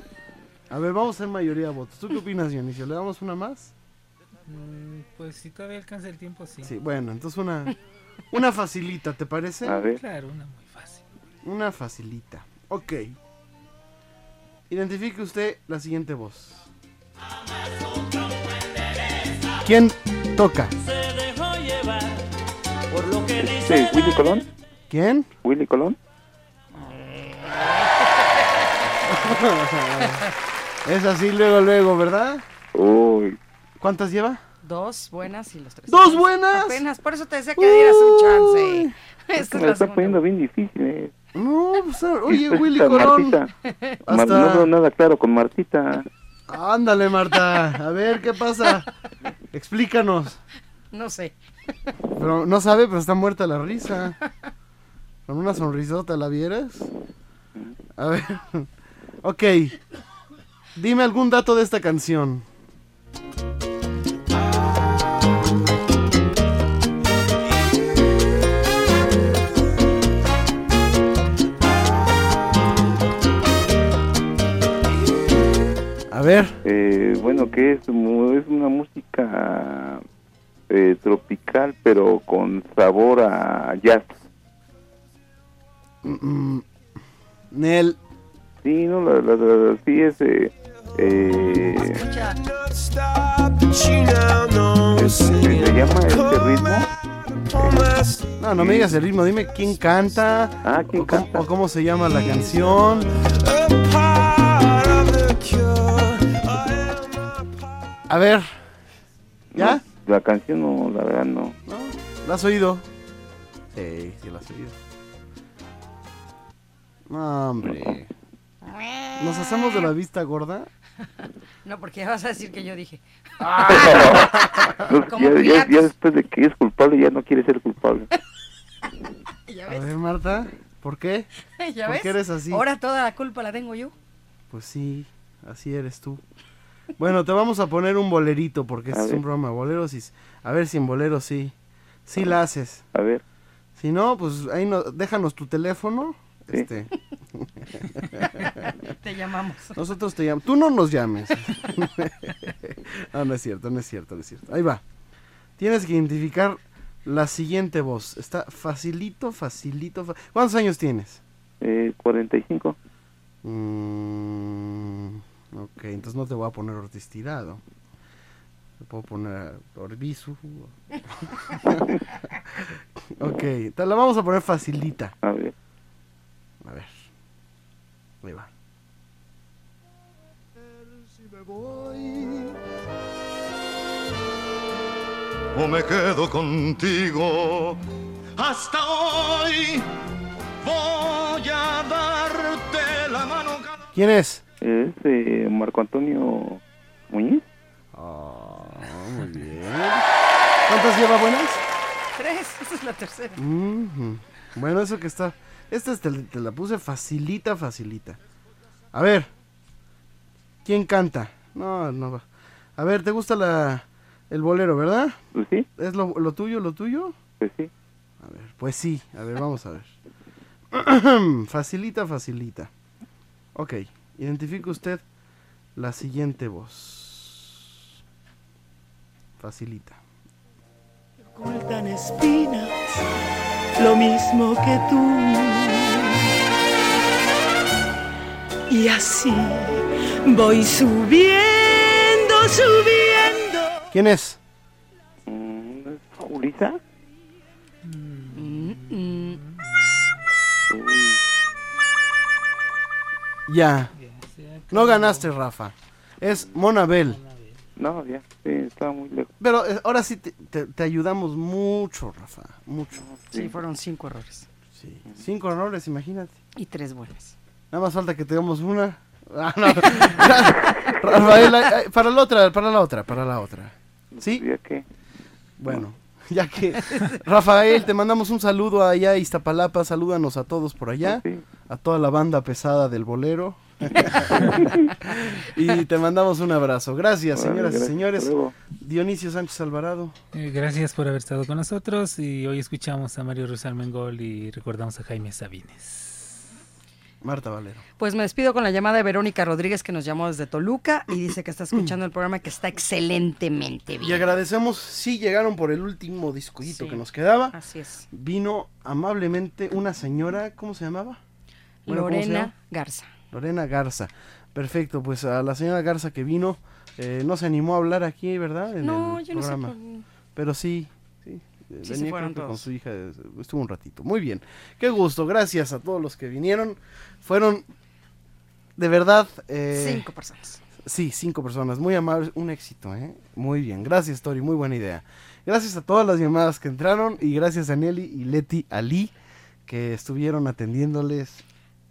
A ver, vamos a hacer mayoría de votos. ¿Tú qué opinas, Dionisio? ¿Le damos una más? Mm, Pues si todavía alcanza el tiempo, sí. Sí, bueno, entonces una, una facilita, ¿te parece? A ver. Claro, una muy fácil. Una facilita. Ok. Identifique usted la siguiente voz. ¿Quién toca? Se dejó llevar por lo que Este, Willy Colón. ¿Quién? Willy Colón. es así luego, luego, ¿verdad? Uy. ¿Cuántas lleva? Dos buenas y los tres. ¿Dos buenas? Apenas, por eso te decía que dieras un chance. Esta me la está poniendo bien difícil, eh. No, pues, oye, Esta Willy Colón. Hasta- No veo nada claro con Martita. Ándale, Marta. A ver, ¿qué pasa? Explícanos. No sé. Pero no sabe, pero está muerta la risa. Con una sonrisota, ¿la vieras? A ver. Ok. Dime algún dato de esta canción. Ver. Eh, bueno, que es, mu- es una música eh, tropical, pero con sabor a jazz. Mm, Nel. Sí, no, la, la- la- sí es... Eh, eh, ¿Se llama este ritmo? No, no me digas el ritmo, dime quién canta. Ah, ¿quién o cómo, o cómo se llama la canción. A ver. ¿Ya? La canción no, la verdad no. ¿La has oído? Sí, sí la has oído. No, hombre. ¿Nos hacemos de la vista gorda? No, porque ya vas a decir que yo dije. No, ya, ya- Pilatos. ya después de que es culpable ya no quiere ser culpable. ¿Ya A ves? ver, Marta, ¿por qué? ¿Ya ¿Por ves? qué eres así? Ahora toda la culpa la tengo yo. Pues sí, así eres tú. Bueno, te vamos a poner un bolerito porque este es un programa de boleros. Y, a ver si en bolero sí. Sí la haces. A ver. Si no, pues ahí no, déjanos tu teléfono. Sí. Este. Te llamamos. Nosotros te llamamos. Tú no nos llames. no, no es cierto, no es cierto, no es cierto. Ahí va. Tienes que identificar la siguiente voz. Está facilito, facilito. fa- ¿Cuántos años tienes? Eh, 45. Mm, ok, entonces no te voy a poner Ortiz Tirado. Te puedo poner Orbizu. ok, te la vamos a poner facilita. A ver. A ver. Ahí va. Si me voy o me quedo contigo hasta hoy voy a darte la mano ¿Quién es? Es eh, Marco Antonio Muñiz. Ah, muy bien. ¿Cuántas lleva buenas? Tres, esa es la tercera. Bueno, eso que está. Esta te, te la puse facilita, facilita. A ver. ¿Quién canta? No, no va. A ver, ¿te gusta la el bolero, verdad? Pues sí. ¿Es lo, lo tuyo, lo tuyo? Pues sí. A ver, pues sí. A ver, vamos a ver. facilita, facilita. Ok, identifica usted la siguiente voz. Facilita. ocultan espinas, lo mismo que tú. Y así voy subiendo, subiendo. ¿Quién es? Mm, ¿es Julisa? Ya. No ganaste, Rafa. Es Monabel. No, ya. Sí, estaba muy lejos. Pero eh, ahora sí te, te- te ayudamos mucho, Rafa. Mucho. Sí, fueron cinco errores. Sí. Cinco errores, imagínate. Y tres buenas. Nada más falta que tengamos una. Ah, no. Rafael, ay, ay, para la otra, para la otra, para la otra. ¿Sí? ¿Ya qué? Bueno, ya que. Rafael, te mandamos un saludo allá a Iztapalapa. Salúdanos a todos por allá. A toda la banda pesada del bolero. y te mandamos un abrazo. Gracias, señoras gracias. y señores. Dionisio Sánchez Alvarado. Eh, gracias por haber estado con nosotros y hoy escuchamos a Mario Rosal Mengol y recordamos a Jaime Sabines. Marta Valero. Pues me despido con la llamada de Verónica Rodríguez que nos llamó desde Toluca y dice que está escuchando el programa que está excelentemente Y bien. agradecemos, sí llegaron por el último discudito que nos quedaba. Así es. Vino amablemente una señora, ¿cómo se llamaba? Bueno, ¿cómo se Lorena llama? Garza. Lorena Garza. Perfecto, pues a la señora Garza que vino, eh, no se animó a hablar aquí, ¿verdad? En No, el yo no sé programa. por- Pero sí, sí. Sí, se venía con todos. su hija, eh, estuvo un ratito. Muy bien, qué gusto, gracias a todos los que vinieron. Fueron, de verdad... eh, Cinco personas. Sí, cinco personas, muy amables, un éxito, ¿eh? Muy bien, gracias Tori, muy buena idea. Gracias a todas las llamadas que entraron y gracias a Nelly y Leti Ali que estuvieron atendiéndoles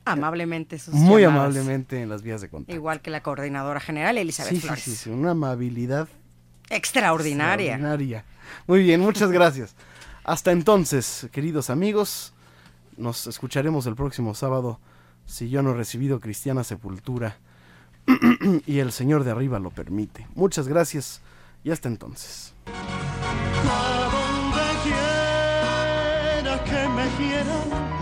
Amablemente sus muy llamadas. amablemente en las vías de contacto. Igual que la coordinadora general Elizabeth Sí, sí, Flores. sí, sí, una amabilidad Extraordinaria. extraordinaria. Muy bien, muchas gracias. Hasta entonces, queridos amigos, nos escucharemos el próximo sábado, si yo no he recibido cristiana sepultura y el Señor de arriba lo permite. Muchas gracias y hasta entonces. A donde quiera que me quieran.